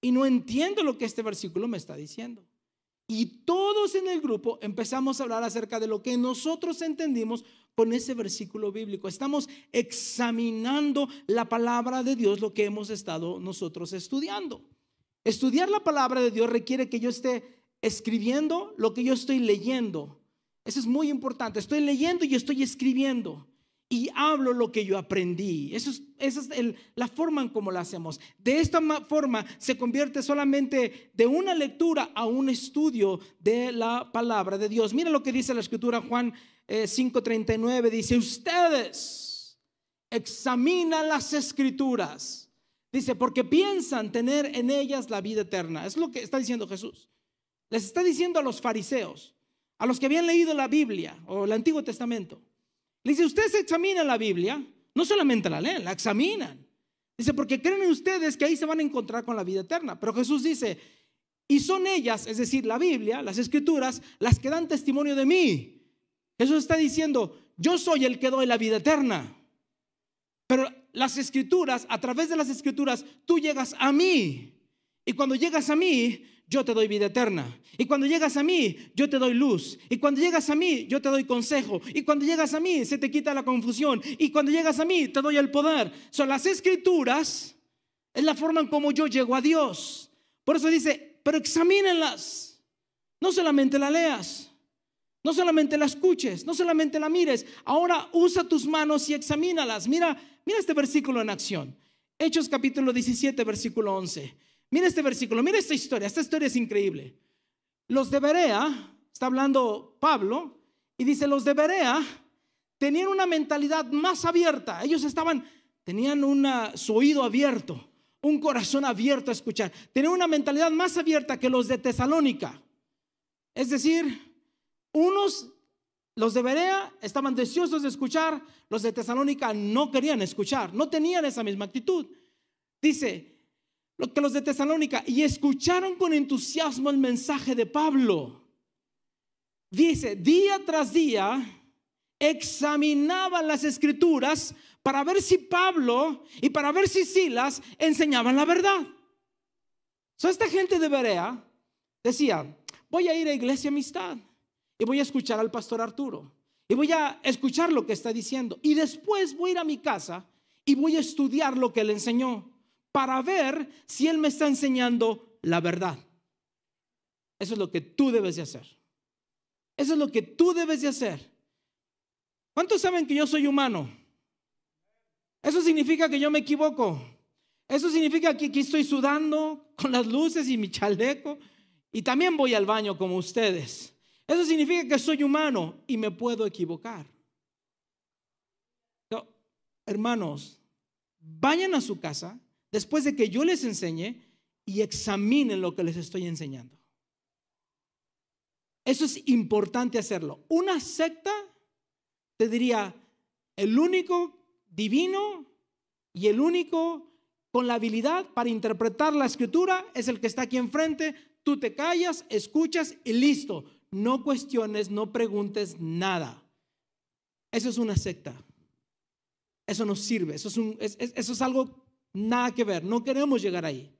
y no entiendo lo que este versículo me está diciendo. Y todos en el grupo empezamos a hablar acerca de lo que nosotros entendimos con ese versículo bíblico. Estamos examinando la palabra de Dios, lo que hemos estado nosotros estudiando. Estudiar la palabra de Dios requiere que yo esté escribiendo lo que yo estoy leyendo. Eso es muy importante. Estoy leyendo y estoy escribiendo y hablo lo que yo aprendí. Eso es, esa es la forma en cómo lo hacemos. De esta forma se convierte solamente de una lectura a un estudio de la palabra de Dios. Mira lo que dice la escritura Juan 5:39. Eh, dice, ustedes examinan las escrituras. Dice, porque piensan tener en ellas la vida eterna. Es lo que está diciendo Jesús. Les está diciendo a los fariseos, a los que habían leído la Biblia o el Antiguo Testamento. Dice, ustedes examinan la Biblia, no solamente la leen, la examinan. Dice, porque creen ustedes que ahí se van a encontrar con la vida eterna. Pero Jesús dice, y son ellas, es decir, la Biblia, las escrituras, las que dan testimonio de mí. Jesús está diciendo, yo soy el que doy la vida eterna. Pero las escrituras, a través de las escrituras, tú llegas a mí. Y cuando llegas a mí, yo te doy vida eterna. Y cuando llegas a mí, yo te doy luz. Y cuando llegas a mí, yo te doy consejo. Y cuando llegas a mí, se te quita la confusión. Y cuando llegas a mí, te doy el poder. Son las escrituras, es la forma en como yo llego a Dios. Por eso dice, pero examínenlas. No solamente la leas. No solamente la escuches, no solamente la mires. Ahora usa tus manos y examínalas. Mira, mira este versículo en acción. Hechos capítulo 17, versículo 11. Mira este versículo, mira esta historia, esta historia es increíble. Los de Berea, está hablando Pablo, y dice, los de Berea tenían una mentalidad más abierta. Ellos estaban, tenían su oído abierto, un corazón abierto a escuchar. Tenían una mentalidad más abierta que los de Tesalónica. Es decir, unos, los de Berea, estaban deseosos de escuchar, los de Tesalónica no querían escuchar, no tenían esa misma actitud. Dice, que los de Tesalónica, y escucharon con entusiasmo el mensaje de Pablo. Dice, día tras día examinaban las escrituras para ver si Pablo y para ver si Silas enseñaban la verdad. So, esta gente de Berea decía, voy a ir a Iglesia Amistad y voy a escuchar al pastor Arturo y voy a escuchar lo que está diciendo y después voy a ir a mi casa y voy a estudiar lo que él enseñó para ver si Él me está enseñando la verdad. Eso es lo que tú debes de hacer. Eso es lo que tú debes de hacer. ¿Cuántos saben que yo soy humano? Eso significa que yo me equivoco. Eso significa que aquí estoy sudando con las luces y mi chaleco y también voy al baño como ustedes. Eso significa que soy humano y me puedo equivocar. hermanos, vayan a su casa después de que yo les enseñe y examinen lo que les estoy enseñando. Eso es importante hacerlo. Una secta te diría, el único divino y el único con la habilidad para interpretar la escritura es el que está aquí enfrente. Tú te callas, escuchas y listo. No cuestiones, no preguntes nada. Eso es una secta. Eso no sirve. Eso es, eso es algo Nada que ver, no queremos llegar ahí.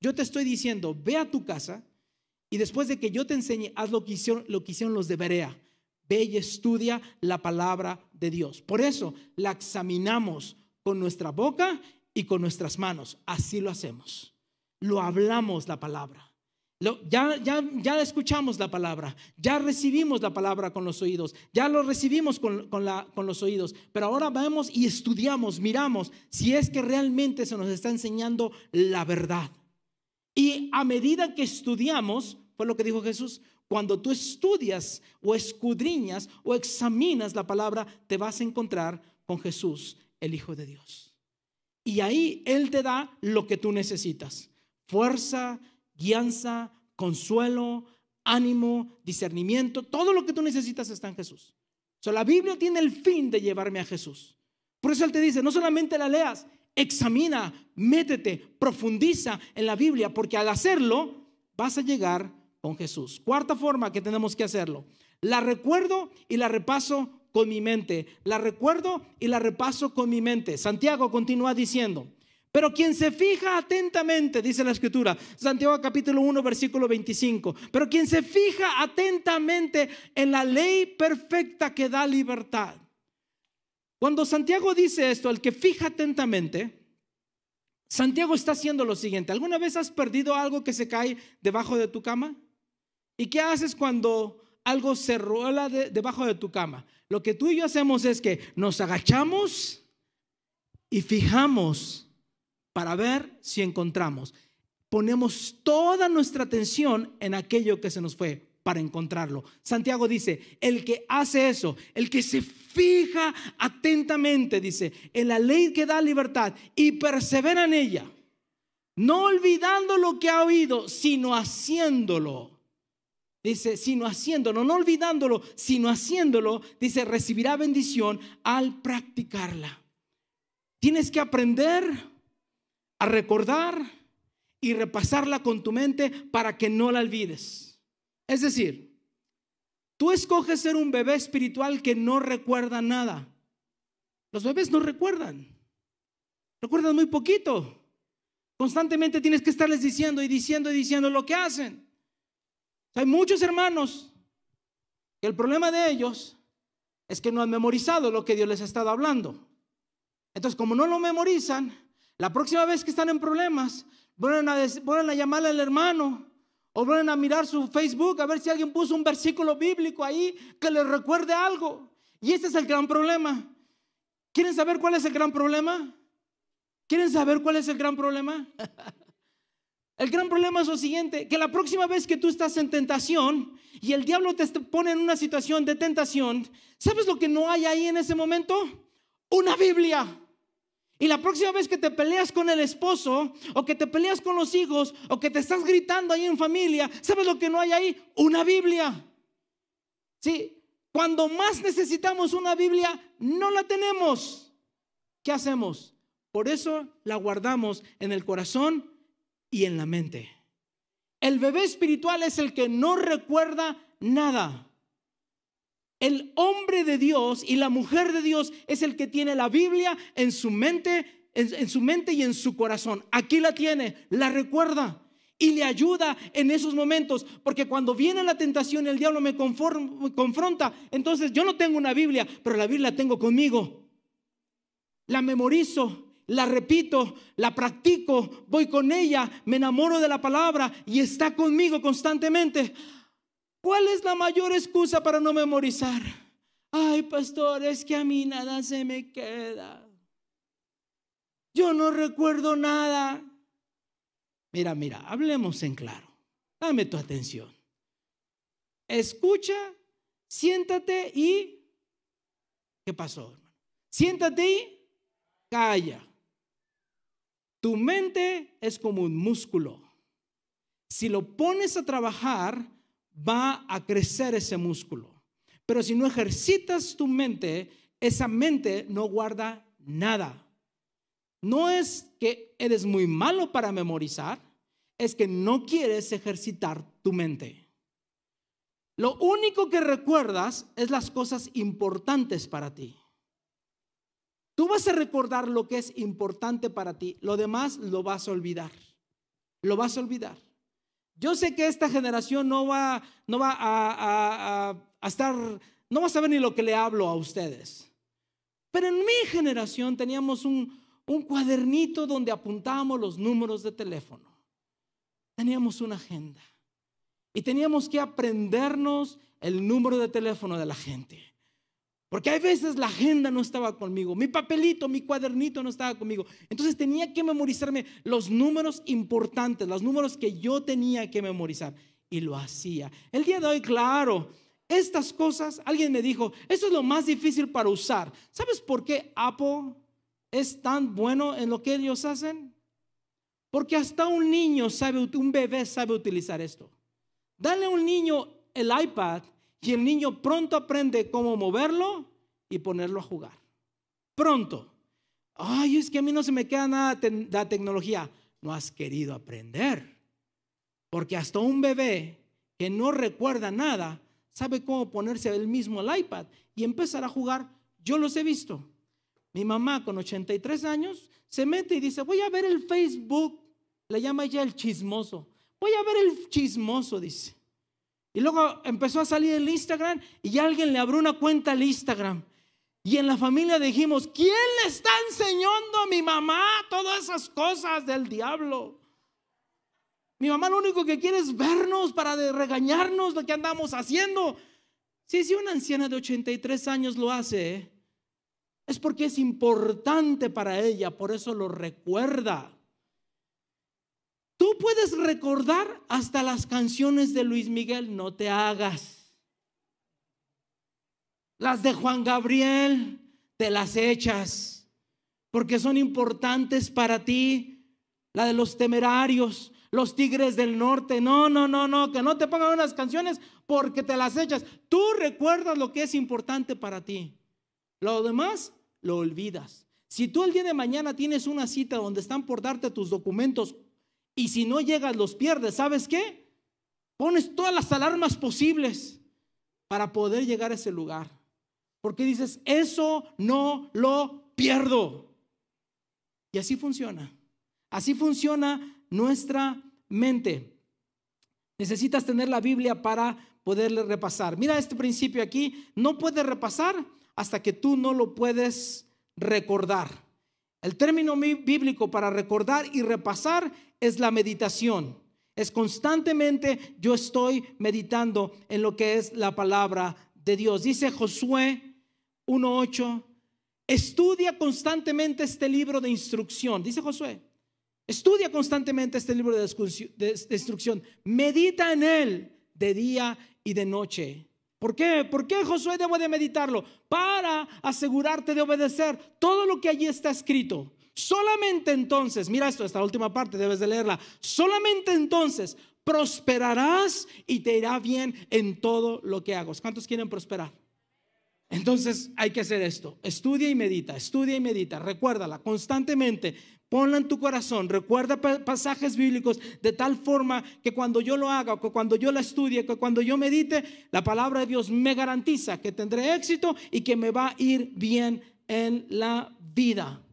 Yo te estoy diciendo, ve a tu casa y después de que yo te enseñe, haz lo que hicieron, lo que hicieron los de Berea. Ve y estudia la palabra de Dios. Por eso la examinamos con nuestra boca y con nuestras manos. Así lo hacemos. Lo hablamos la palabra ya, ya, ya escuchamos la palabra, ya recibimos la palabra con los oídos, ya lo recibimos con, la, con los oídos, pero ahora vamos y estudiamos, miramos si es que realmente se nos está enseñando la verdad. Y a medida que estudiamos, fue lo que dijo Jesús, cuando tú estudias o escudriñas o examinas la palabra, te vas a encontrar con Jesús, el Hijo de Dios. Y ahí Él te da lo que tú necesitas, fuerza, guianza, consuelo, ánimo, discernimiento, todo lo que tú necesitas está en Jesús. So, la Biblia tiene el fin de llevarme a Jesús. Por eso Él te dice, no solamente la leas, examina, métete, profundiza en la Biblia, porque al hacerlo vas a llegar con Jesús. Cuarta forma que tenemos que hacerlo. La recuerdo y la repaso con mi mente. La recuerdo y la repaso con mi mente. Santiago continúa diciendo, pero quien se fija atentamente, dice la escritura, Santiago capítulo 1, versículo 25, pero quien se fija atentamente en la ley perfecta que da libertad. Cuando Santiago dice esto, el que fija atentamente, Santiago está haciendo lo siguiente. ¿Alguna vez has perdido algo que se cae debajo de tu cama? ¿Y qué haces cuando algo se rola debajo de tu cama? Lo que tú y yo hacemos es que nos agachamos y fijamos para ver si encontramos. Ponemos toda nuestra atención en aquello que se nos fue para encontrarlo. Santiago dice, el que hace eso, el que se fija atentamente, dice, en la ley que da libertad y persevera en ella, no olvidando lo que ha oído, sino haciéndolo. Dice, sino haciéndolo, no olvidándolo, sino haciéndolo, dice, recibirá bendición al practicarla. Tienes que aprender a recordar y repasarla con tu mente para que no la olvides. Es decir, tú escoges ser un bebé espiritual que no recuerda nada. Los bebés no recuerdan. Recuerdan muy poquito. Constantemente tienes que estarles diciendo y diciendo y diciendo lo que hacen. Hay muchos hermanos que el problema de ellos es que no han memorizado lo que Dios les ha estado hablando. Entonces, como no lo memorizan, la próxima vez que están en problemas, vuelven a, a llamarle al hermano o vuelven a mirar su Facebook a ver si alguien puso un versículo bíblico ahí que les recuerde algo. Y ese es el gran problema. ¿Quieren saber cuál es el gran problema? ¿Quieren saber cuál es el gran problema? <laughs> el gran problema es lo siguiente, que la próxima vez que tú estás en tentación y el diablo te pone en una situación de tentación, ¿sabes lo que no hay ahí en ese momento? Una Biblia. Y la próxima vez que te peleas con el esposo o que te peleas con los hijos o que te estás gritando ahí en familia, ¿sabes lo que no hay ahí? Una Biblia. Sí, cuando más necesitamos una Biblia, no la tenemos. ¿Qué hacemos? Por eso la guardamos en el corazón y en la mente. El bebé espiritual es el que no recuerda nada. El hombre de Dios y la mujer de Dios es el que tiene la Biblia en su mente, en, su mente y en su corazón. Aquí la tiene, la recuerda y le ayuda en esos momentos, porque cuando viene la tentación, el diablo me, confronta, entonces yo no tengo una Biblia, pero la Biblia la tengo conmigo. La memorizo, la repito, la practico, voy con ella, me enamoro de la palabra y está conmigo constantemente. ¿Cuál es la mayor excusa para no memorizar? Ay, pastor, es que a mí nada se me queda. Yo no recuerdo nada. Mira, mira, hablemos en claro. Dame tu atención. Escucha, siéntate y... ¿Qué pasó, hermano? Siéntate y calla. Tu mente es como un músculo. Si lo pones a trabajar, va a crecer ese músculo. Pero si no ejercitas tu mente, esa mente no guarda nada. No es que eres muy malo para memorizar, es que no quieres ejercitar tu mente. Lo único que recuerdas es las cosas importantes para ti. Tú vas a recordar lo que es importante para ti, lo demás lo vas a olvidar. Lo vas a olvidar. Yo sé que esta generación no va, no va a, estar, no va a saber ni lo que le hablo a ustedes. Pero en mi generación teníamos un, un cuadernito donde apuntábamos los números de teléfono. Teníamos una agenda. Y teníamos que aprendernos el número de teléfono de la gente. Porque hay veces la agenda no estaba conmigo, mi papelito, mi cuadernito no estaba conmigo. Entonces tenía que memorizarme los números importantes, los números que yo tenía que memorizar. Y lo hacía. El día de hoy, claro, estas cosas, alguien me dijo, eso es lo más difícil para usar. ¿Sabes por qué Apple es tan bueno en lo que ellos hacen? Porque hasta un niño sabe, un bebé sabe utilizar esto. Dale a un niño el iPad y el niño pronto aprende cómo moverlo y ponerlo a jugar. Pronto. Ay, es que a mí no se me queda nada de la tecnología. No has querido aprender. Porque hasta un bebé que no recuerda nada sabe cómo ponerse él mismo el iPad y empezar a jugar. Yo los he visto. Mi mamá con 83 años se mete y dice, voy a ver el Facebook. Le llama ya el chismoso. Voy a ver el chismoso, dice. Y luego empezó a salir el Instagram y alguien le abrió una cuenta al Instagram. Y en la familia dijimos, ¿quién le está enseñando a mi mamá todas esas cosas del diablo? Mi mamá lo único que quiere es vernos para regañarnos lo que andamos haciendo. Si, si una anciana de 83 años lo hace, es porque es importante para ella, por eso lo recuerda. Tú puedes recordar hasta las canciones de Luis Miguel, no te hagas. Las de Juan Gabriel, te las echas, porque son importantes para ti. La de los temerarios, los tigres del norte. No, no, no, no, que no te pongan unas canciones porque te las echas. Tú recuerdas lo que es importante para ti. Lo demás lo olvidas. Si tú el día de mañana tienes una cita donde están por darte tus documentos y si no llegas, los pierdes. ¿Sabes qué? Pones todas las alarmas posibles para poder llegar a ese lugar. Porque dices, eso no lo pierdo. Y así funciona. Así funciona nuestra mente. Necesitas tener la Biblia para poderle repasar. Mira este principio aquí, no puedes repasar hasta que tú no lo puedes recordar. El término bíblico para recordar y repasar es la meditación. Es constantemente yo estoy meditando en lo que es la palabra de Dios. Dice Josué 1.8, estudia constantemente este libro de instrucción. Dice Josué, estudia constantemente este libro de instrucción. Medita en él de día y de noche. ¿Por qué? ¿Por qué Josué debo de meditarlo? Para asegurarte de obedecer todo lo que allí está escrito. Solamente entonces, mira esto, esta última parte debes de leerla. Solamente entonces prosperarás y te irá bien en todo lo que hagas. ¿Cuántos quieren prosperar? Entonces hay que hacer esto. Estudia y medita, estudia y medita. Recuérdala constantemente. Ponla en tu corazón. Recuerda pasajes bíblicos de tal forma que cuando yo lo haga, que cuando yo la estudie, que cuando yo medite, la palabra de Dios me garantiza que tendré éxito y que me va a ir bien en la vida.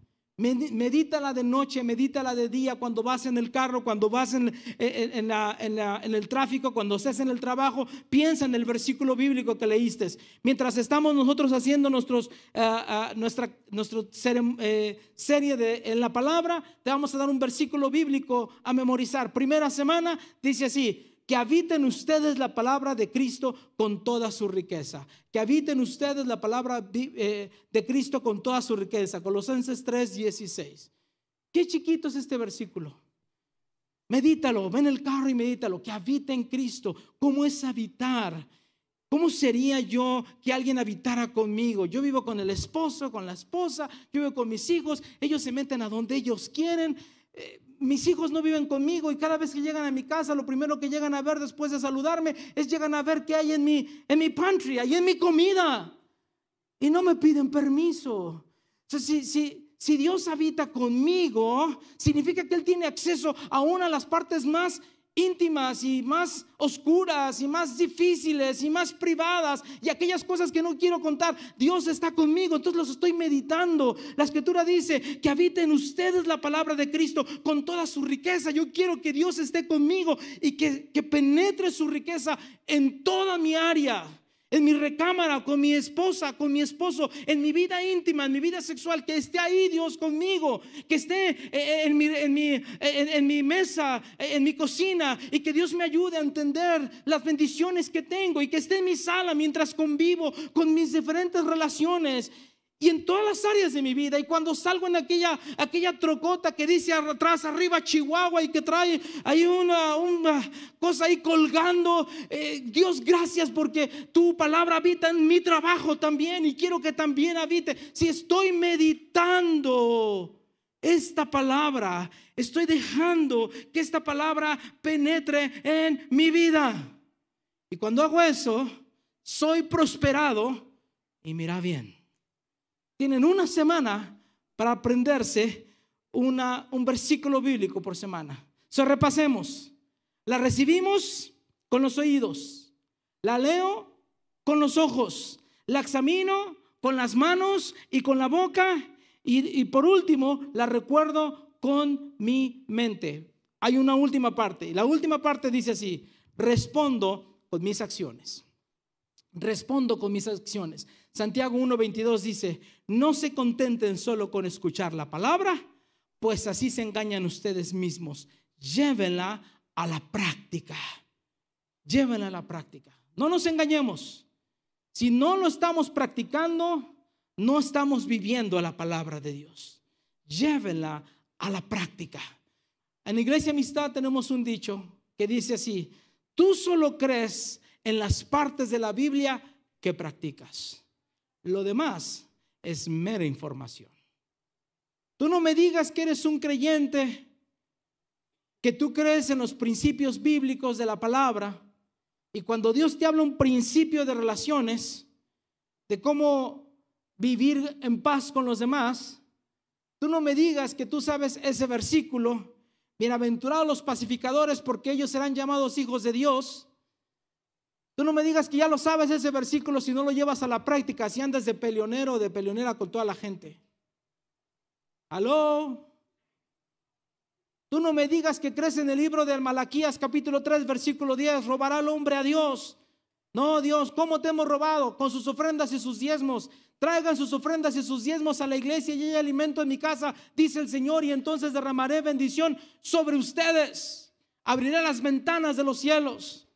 Medítala de noche, medítala de día, cuando vas en el carro, cuando vas en, el tráfico, cuando estés en el trabajo, piensa en el versículo bíblico que leíste. Mientras estamos nosotros haciendo nuestros, ah, nuestra, eh, serie de, en la palabra, te vamos a dar un versículo bíblico a memorizar. Primera semana dice así, que habiten ustedes la palabra de Cristo con toda su riqueza. Que habiten ustedes la palabra eh, de Cristo con toda su riqueza. Colosenses 3, 16. Qué chiquito es este versículo. Medítalo, ven el carro y medítalo. Que habite en Cristo. ¿Cómo es habitar? ¿Cómo sería yo que alguien habitara conmigo? Yo vivo con el esposo, con la esposa, yo vivo con mis hijos, ellos se meten a donde ellos quieren. Eh, mis hijos no viven conmigo y cada vez que llegan a mi casa, lo primero que llegan a ver después de saludarme es llegan a ver qué hay en mi, en mi pantry, ahí en mi comida. Y no me piden permiso. si, si, si Dios habita conmigo, significa que Él tiene acceso a una de las partes más íntimas y más oscuras y más difíciles y más privadas y aquellas cosas que no quiero contar, Dios está conmigo, entonces los estoy meditando. La escritura dice que habiten ustedes la palabra de Cristo con toda su riqueza. Yo quiero que Dios esté conmigo y que, que penetre su riqueza en toda mi área en mi recámara, con mi esposa, con mi esposo, en mi vida íntima, en mi vida sexual, que esté ahí Dios conmigo, que esté eh, eh, en mi, en mi, en, mi mesa, eh, en mi cocina, y que Dios me ayude a entender las bendiciones que tengo, y que esté en mi sala mientras convivo con mis diferentes relaciones y en todas las áreas de mi vida. Y cuando salgo en aquella, aquella trocota que dice atrás, arriba Chihuahua y que trae ahí una, una cosa ahí colgando. Eh, Dios, gracias porque tu palabra habita en mi trabajo también y quiero que también habite. Si estoy meditando esta palabra, estoy dejando que esta palabra penetre en mi vida. Y cuando hago eso, soy prosperado y mira bien tienen una semana para aprenderse un versículo bíblico por semana. So, repasemos. La recibimos con los oídos. La leo con los ojos. La examino con las manos y con la boca. Y, y por último, la recuerdo con mi mente. Hay una última parte. La última parte dice así, respondo con mis acciones. Respondo con mis acciones. Santiago 1.22 dice, no se contenten solo con escuchar la palabra, pues así se engañan ustedes mismos. Llévenla a la práctica. Llévenla a la práctica. No nos engañemos. Si no lo estamos practicando, no estamos viviendo la palabra de Dios. Llévenla a la práctica. En Iglesia Amistad tenemos un dicho que dice así, tú solo crees en las partes de la Biblia que practicas. Lo demás es mera información. Tú no me digas que eres un creyente, que tú crees en los principios bíblicos de la palabra, y cuando Dios te habla un principio de relaciones, de cómo vivir en paz con los demás, tú no me digas que tú sabes ese versículo, bienaventurados los pacificadores porque ellos serán llamados hijos de Dios, Tú no me digas que ya lo sabes ese versículo si no lo llevas a la práctica, si andas de peleonero o de peleonera con toda la gente. ¿Aló? Tú no me digas que crees en el libro de Malaquías capítulo 3 versículo 10, robará el hombre a Dios. No, Dios, ¿cómo te hemos robado? Con sus ofrendas y sus diezmos. Traigan sus ofrendas y sus diezmos a la iglesia y hay alimento en mi casa, dice el Señor, y entonces derramaré bendición sobre ustedes. Abriré las ventanas de los cielos.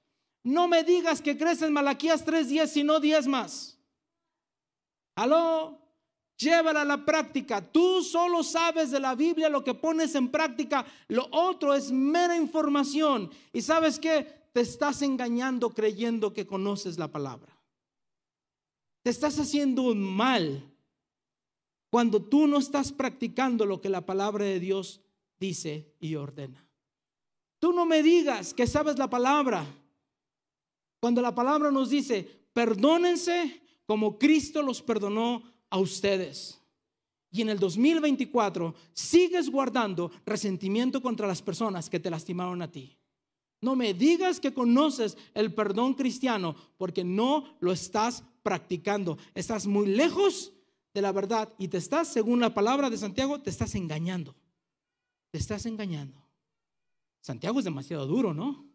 No me digas que crees en Malaquías 3:10, sino más Aló, llévala a la práctica. Tú solo sabes de la Biblia lo que pones en práctica. Lo otro es mera información. Y sabes que te estás engañando creyendo que conoces la palabra. Te estás haciendo un mal cuando tú no estás practicando lo que la palabra de Dios dice y ordena. Tú no me digas que sabes la palabra cuando la palabra nos dice, perdónense como Cristo los perdonó a ustedes. Y en el 2024 sigues guardando resentimiento contra las personas que te lastimaron a ti. No me digas que conoces el perdón cristiano porque no lo estás practicando. Estás muy lejos de la verdad y te estás, según la palabra de Santiago, te estás engañando. Te estás engañando. Santiago es demasiado duro, ¿no?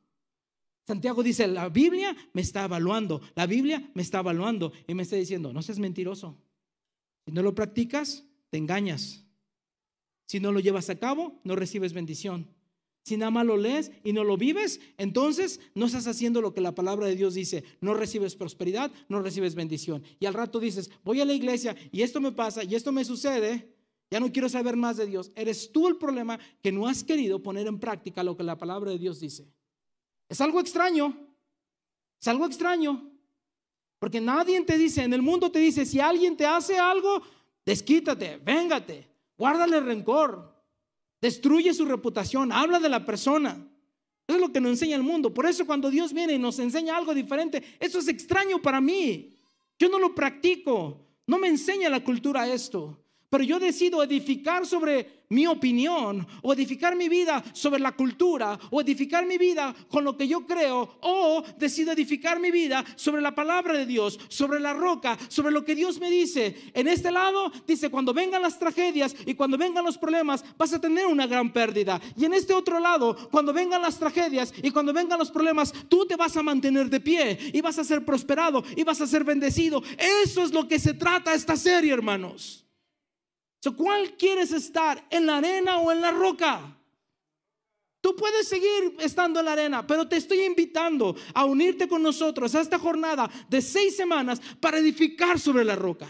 Santiago dice, la Biblia me está evaluando, la Biblia me está evaluando y me está diciendo, no seas mentiroso. Si no lo practicas, te engañas. Si no lo llevas a cabo, no recibes bendición. Si nada más lo lees y no lo vives, entonces no estás haciendo lo que la palabra de Dios dice. No recibes prosperidad, no recibes bendición. Y al rato dices, voy a la iglesia y esto me pasa y esto me sucede. Ya no quiero saber más de Dios. Eres tú el problema que no has querido poner en práctica lo que la palabra de Dios dice. Es algo extraño. Es algo extraño. Porque nadie te dice, en el mundo te dice, si alguien te hace algo, desquítate, véngate, guárdale rencor, Destruye su reputación, habla de la persona. Eso es lo que nos enseña el mundo. Por eso cuando Dios viene y nos enseña algo diferente, eso es extraño para mí. Yo no lo practico. No me enseña la cultura esto. Pero yo decido edificar sobre mi opinión o edificar mi vida sobre la cultura o edificar mi vida con lo que yo creo o decido edificar mi vida sobre la palabra de Dios, sobre la roca, sobre lo que Dios me dice. En este lado dice, cuando vengan las tragedias y cuando vengan los problemas, vas a tener una gran pérdida. Y en este otro lado, cuando vengan las tragedias y cuando vengan los problemas, tú te vas a mantener de pie y vas a ser prosperado y vas a ser bendecido. Eso es lo que se trata esta serie, hermanos. ¿Cuál quieres estar? ¿En la arena o en la roca? Tú puedes seguir estando en la arena, pero te estoy invitando a unirte con nosotros a esta jornada de seis semanas para edificar sobre la roca.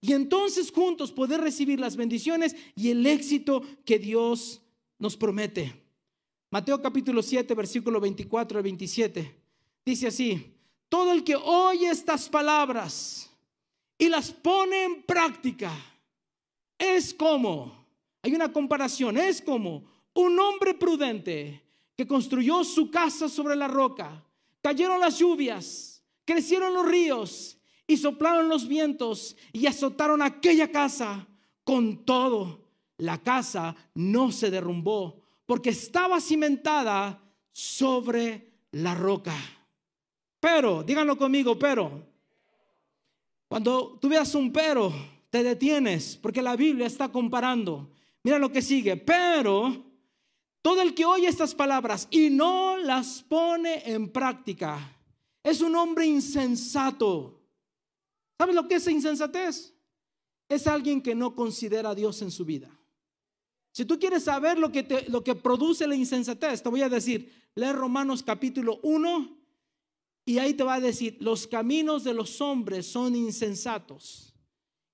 Y entonces juntos poder recibir las bendiciones y el éxito que Dios nos promete. Mateo capítulo 7, versículo 24 al 27. Dice así, todo el que oye estas palabras y las pone en práctica, es como, hay una comparación, es como un hombre prudente que construyó su casa sobre la roca. Cayeron las lluvias, crecieron los ríos y soplaron los vientos y azotaron aquella casa. Con todo, la casa no se derrumbó porque estaba cimentada sobre la roca. Pero, díganlo conmigo, pero cuando tú veas un pero, te detienes porque la Biblia está comparando. Mira lo que sigue. Pero todo el que oye estas palabras y no las pone en práctica es un hombre insensato. ¿Sabes lo que es insensatez? Es alguien que no considera a Dios en su vida. Si tú quieres saber lo que, lo que produce la insensatez, te voy a decir, lee Romanos capítulo 1 y ahí te va a decir, los caminos de los hombres son insensatos.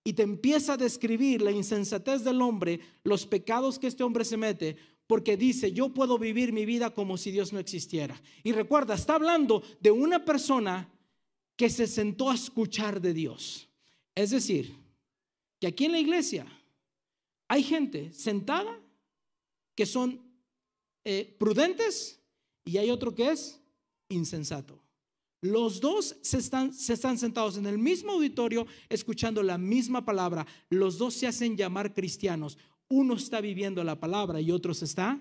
Y te empieza a describir la insensatez del hombre, los pecados que este hombre se mete, porque dice, yo puedo vivir mi vida como si Dios no existiera. Y recuerda, está hablando de una persona que se sentó a escuchar de Dios. Es decir, que aquí en la iglesia hay gente sentada que son eh, prudentes y hay otro que es insensato. Los dos se están, se están sentados en el mismo auditorio escuchando la misma palabra. Los dos se hacen llamar cristianos. Uno está viviendo la palabra y otro se está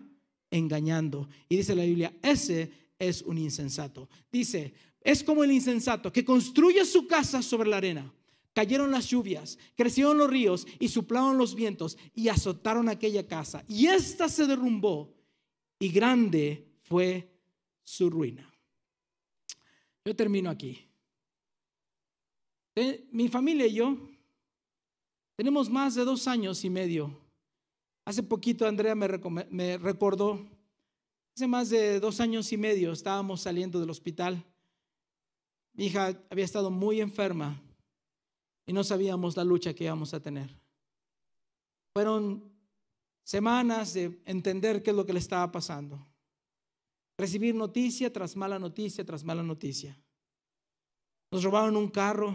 engañando. Y dice la Biblia, ese es un insensato. Dice, es como el insensato que construye su casa sobre la arena. Cayeron las lluvias, crecieron los ríos y soplaron los vientos y azotaron aquella casa. Y ésta se derrumbó y grande fue su ruina. Yo termino aquí. Mi familia y yo tenemos más de dos años y medio. Hace poquito Andrea me recordó, hace más de dos años y medio estábamos saliendo del hospital. Mi hija había estado muy enferma y no sabíamos la lucha que íbamos a tener. Fueron semanas de entender qué es lo que le estaba pasando. Recibir noticia tras mala noticia tras mala noticia. Nos robaron un carro.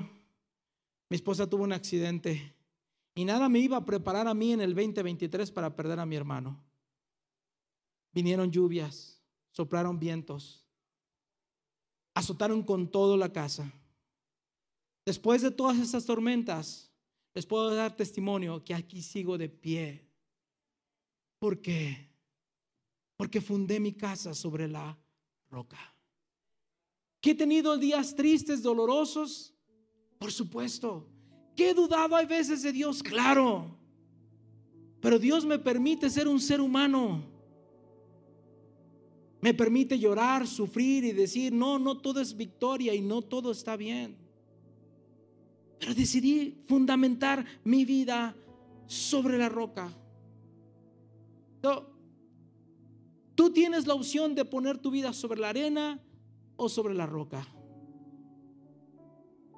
Mi esposa tuvo un accidente. Y nada me iba a preparar a mí en el 2023 para perder a mi hermano. Vinieron lluvias, soplaron vientos, azotaron con todo la casa. Después de todas esas tormentas, les puedo dar testimonio que aquí sigo de pie. ¿Por qué? Porque fundé mi casa sobre la roca. ¿Que he tenido días tristes, dolorosos? Por supuesto. ¿Que he dudado hay veces de Dios? Claro. Pero Dios me permite ser un ser humano. Me permite llorar, sufrir y decir, no, no todo es victoria y no todo está bien. Pero decidí fundamentar mi vida sobre la roca. Tú tienes la opción de poner tu vida sobre la arena o sobre la roca.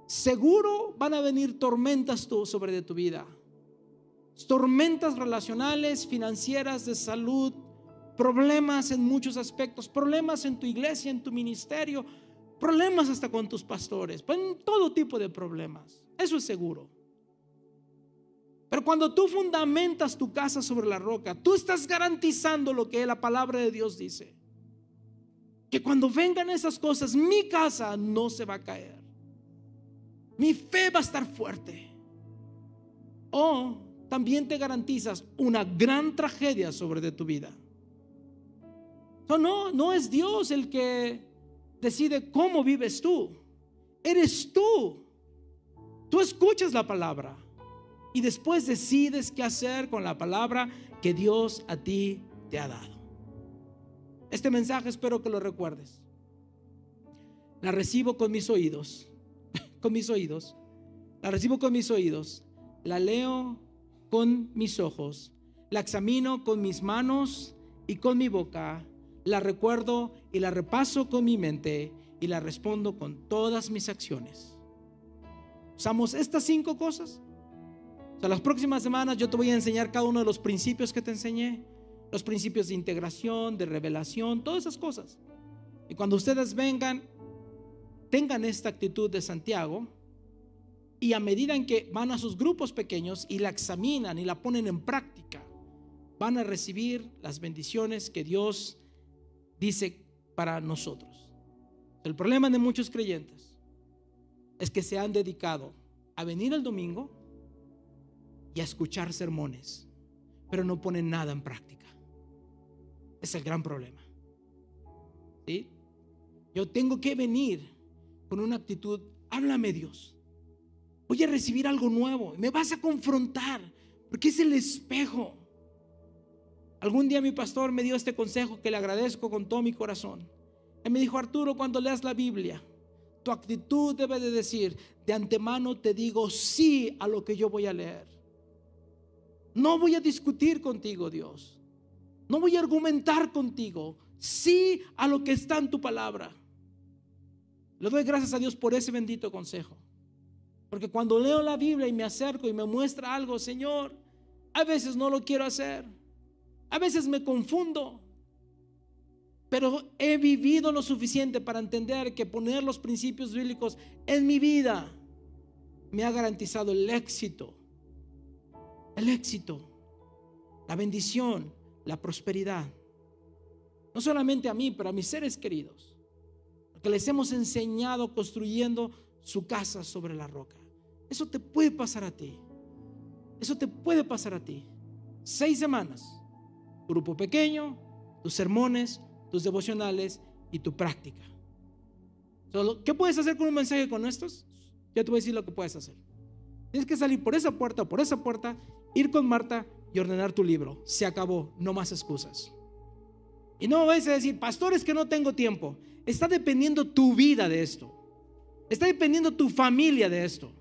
Seguro van a venir tormentas sobre de tu vida. Tormentas relacionales, financieras, de salud, problemas en muchos aspectos, problemas en tu iglesia, en tu ministerio, problemas hasta con tus pastores, todo tipo de problemas. Eso es seguro. Pero cuando tú fundamentas tu casa sobre la roca, tú estás garantizando lo que la palabra de Dios dice. Que cuando vengan esas cosas, mi casa no se va a caer. Mi fe va a estar fuerte. O también te garantizas una gran tragedia sobre de tu vida. No, no, no es Dios el que decide cómo vives tú. Eres tú. Tú escuchas la palabra y después decides qué hacer con la palabra que Dios a ti te ha dado. Este mensaje espero que lo recuerdes. La recibo con mis oídos, <laughs> con mis oídos. La recibo con mis oídos. La leo con mis ojos. La examino con mis manos y con mi boca. La recuerdo y la repaso con mi mente y la respondo con todas mis acciones. Usamos estas cinco cosas. O sea, las próximas semanas yo te voy a enseñar cada uno de los principios que te enseñé. Los principios de integración, de revelación, todas esas cosas. Y cuando ustedes vengan, tengan esta actitud de Santiago y a medida en que van a sus grupos pequeños y la examinan y la ponen en práctica, van a recibir las bendiciones que Dios dice para nosotros. El problema de muchos creyentes es que se han dedicado a venir el domingo y a escuchar sermones, pero no ponen nada en práctica. Es el gran problema. ¿Sí? Yo tengo que venir con una actitud, háblame Dios. Voy a recibir algo nuevo, me vas a confrontar, porque es el espejo. Algún día mi pastor me dio este consejo que le agradezco con todo mi corazón. Él me dijo, Arturo, cuando leas la Biblia, tu actitud debe de decir, de antemano te digo sí a lo que yo voy a leer. No voy a discutir contigo, Dios. No voy a argumentar contigo. Sí a lo que está en tu palabra. Le doy gracias a Dios por ese bendito consejo. Porque cuando leo la Biblia y me acerco y me muestra algo, Señor, a veces no lo quiero hacer. A veces me confundo. Pero he vivido lo suficiente para entender que poner los principios bíblicos en mi vida me ha garantizado el éxito. El éxito, la bendición, la prosperidad. No solamente a mí, pero a mis seres queridos. Porque les hemos enseñado construyendo su casa sobre la roca. Eso te puede pasar a ti. Eso te puede pasar a ti. Seis semanas. Grupo pequeño, tus sermones, tus devocionales y tu práctica. ¿Qué puedes hacer con un mensaje con estos? Ya te voy a decir lo que puedes hacer. Tienes que salir por esa puerta o por esa puerta, ir con Marta y ordenar tu libro. Se acabó, no más excusas. Y no vais a decir, pastor, es que no tengo tiempo. Está dependiendo tu vida de esto. Está dependiendo tu familia de esto.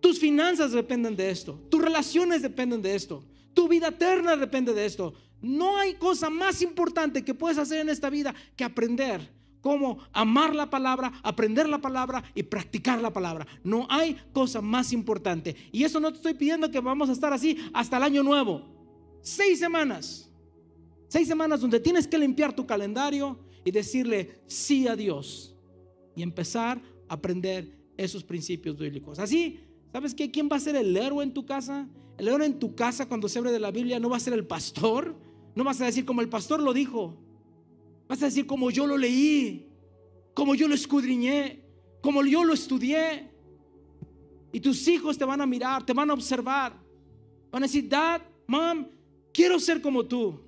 Tus finanzas dependen de esto. Tus relaciones dependen de esto. Tu vida eterna depende de esto. No hay cosa más importante que puedes hacer en esta vida que aprender cómo amar la palabra, aprender la palabra y practicar la palabra. No hay cosa más importante. Y eso no te estoy pidiendo que vamos a estar así hasta el año nuevo. Seis semanas. Seis semanas donde tienes que limpiar tu calendario y decirle sí a Dios y empezar a aprender esos principios bíblicos. Así, ¿sabes qué? ¿Quién va a ser el héroe en tu casa? El héroe en tu casa cuando se abre de la Biblia no va a ser el pastor. No vas a decir como el pastor lo dijo. Vas a decir como yo lo leí, como yo lo escudriñé, como yo lo estudié. Y tus hijos te van a mirar, te van a observar. Van a decir, Dad, Mom, quiero ser como tú.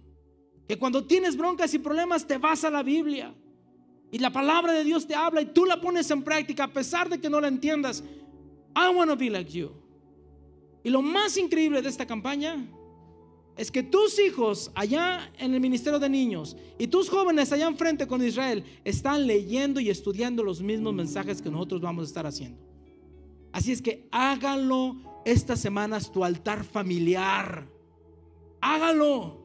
Que cuando tienes broncas y problemas te vas a la Biblia. Y la palabra de Dios te habla y tú la pones en práctica a pesar de que no la entiendas. I want to be like you. Y lo más increíble de esta campaña es que tus hijos allá en el ministerio de niños y tus jóvenes allá enfrente con Israel están leyendo y estudiando los mismos mensajes que nosotros vamos a estar haciendo. Así es que hágalo estas semanas tu altar familiar. Hágalo.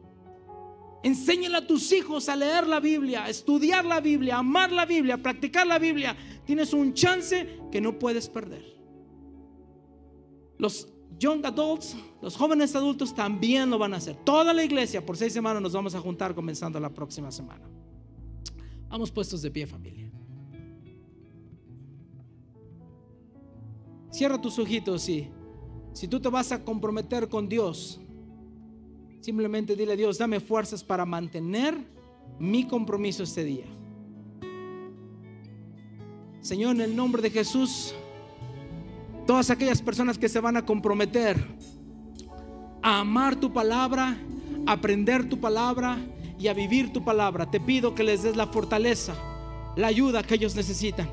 Enséñale a tus hijos a leer la Biblia, a estudiar la Biblia, a amar la Biblia, a practicar la Biblia. Tienes un chance que no puedes perder. Los young adults, los jóvenes adultos también lo van a hacer. Toda la iglesia por seis semanas nos vamos a juntar comenzando la próxima semana. Vamos puestos de pie familia. Cierra tus ojitos y si tú te vas a comprometer con Dios, simplemente dile a Dios, dame fuerzas para mantener mi compromiso este día. Señor, en el nombre de Jesús, todas aquellas personas que se van a comprometer a amar tu palabra, a aprender tu palabra y a vivir tu palabra, te pido que les des la fortaleza, la ayuda que ellos necesitan.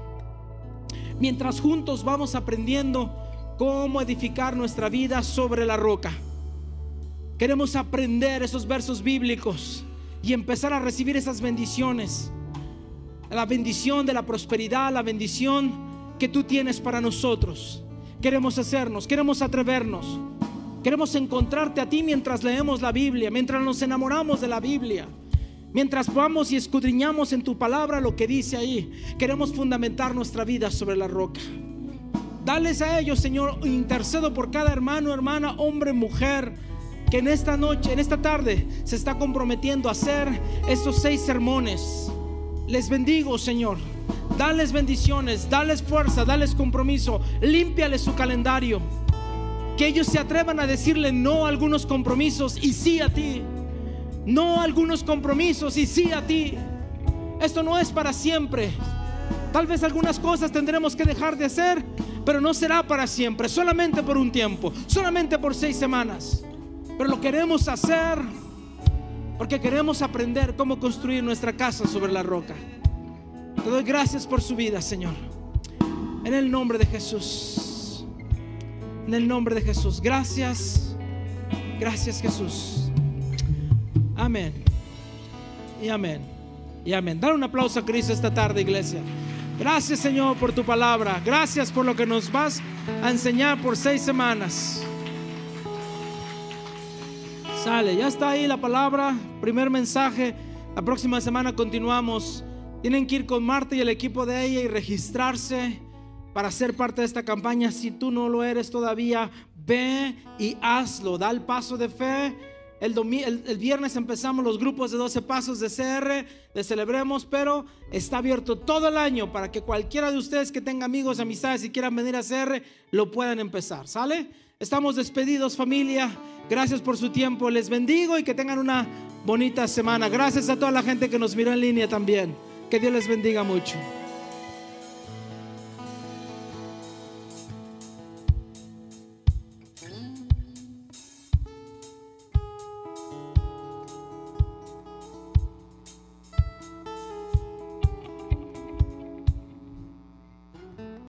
Mientras juntos vamos aprendiendo cómo edificar nuestra vida sobre la roca. Queremos aprender esos versos bíblicos y empezar a recibir esas bendiciones. La bendición de la prosperidad, la bendición que tú tienes para nosotros queremos hacernos, queremos atrevernos. Queremos encontrarte a ti mientras leemos la Biblia, mientras nos enamoramos de la Biblia, mientras vamos y escudriñamos en tu palabra lo que dice ahí. Queremos fundamentar nuestra vida sobre la roca. Dales a ellos, Señor, intercedo por cada hermano, hermana, hombre, mujer, que en esta noche, en esta tarde, se está comprometiendo a hacer estos seis sermones. Les bendigo, Señor. Dales bendiciones, dales fuerza, dales compromiso, límpiales su calendario. Que ellos se atrevan a decirle no a algunos compromisos y sí a ti. No a algunos compromisos y sí a ti. Esto no es para siempre. Tal vez algunas cosas tendremos que dejar de hacer, pero no será para siempre, solamente por un tiempo, solamente por seis semanas. Pero lo queremos hacer porque queremos aprender cómo construir nuestra casa sobre la roca. Te doy gracias por su vida, Señor. En el nombre de Jesús. En el nombre de Jesús. Gracias. Gracias, Jesús. Amén. Y amén. Y amén. Dar un aplauso a Cristo esta tarde, iglesia. Gracias, Señor, por tu palabra. Gracias por lo que nos vas a enseñar por seis semanas. Sale, ya está ahí la palabra. Primer mensaje. La próxima semana continuamos. Tienen que ir con Marta y el equipo de ella y registrarse para ser parte de esta campaña. Si tú no lo eres todavía, ve y hazlo. Da el paso de fe. El, viernes empezamos los grupos de 12 pasos de CR, de Celebremos, pero está abierto todo el año para que cualquiera de ustedes que tenga amigos, amistades y quieran venir a CR, lo puedan empezar. ¿Sale? Estamos despedidos familia. Gracias por su tiempo. Les bendigo y que tengan una bonita semana. Gracias a toda la gente que nos miró en línea también. Que Dios les bendiga mucho.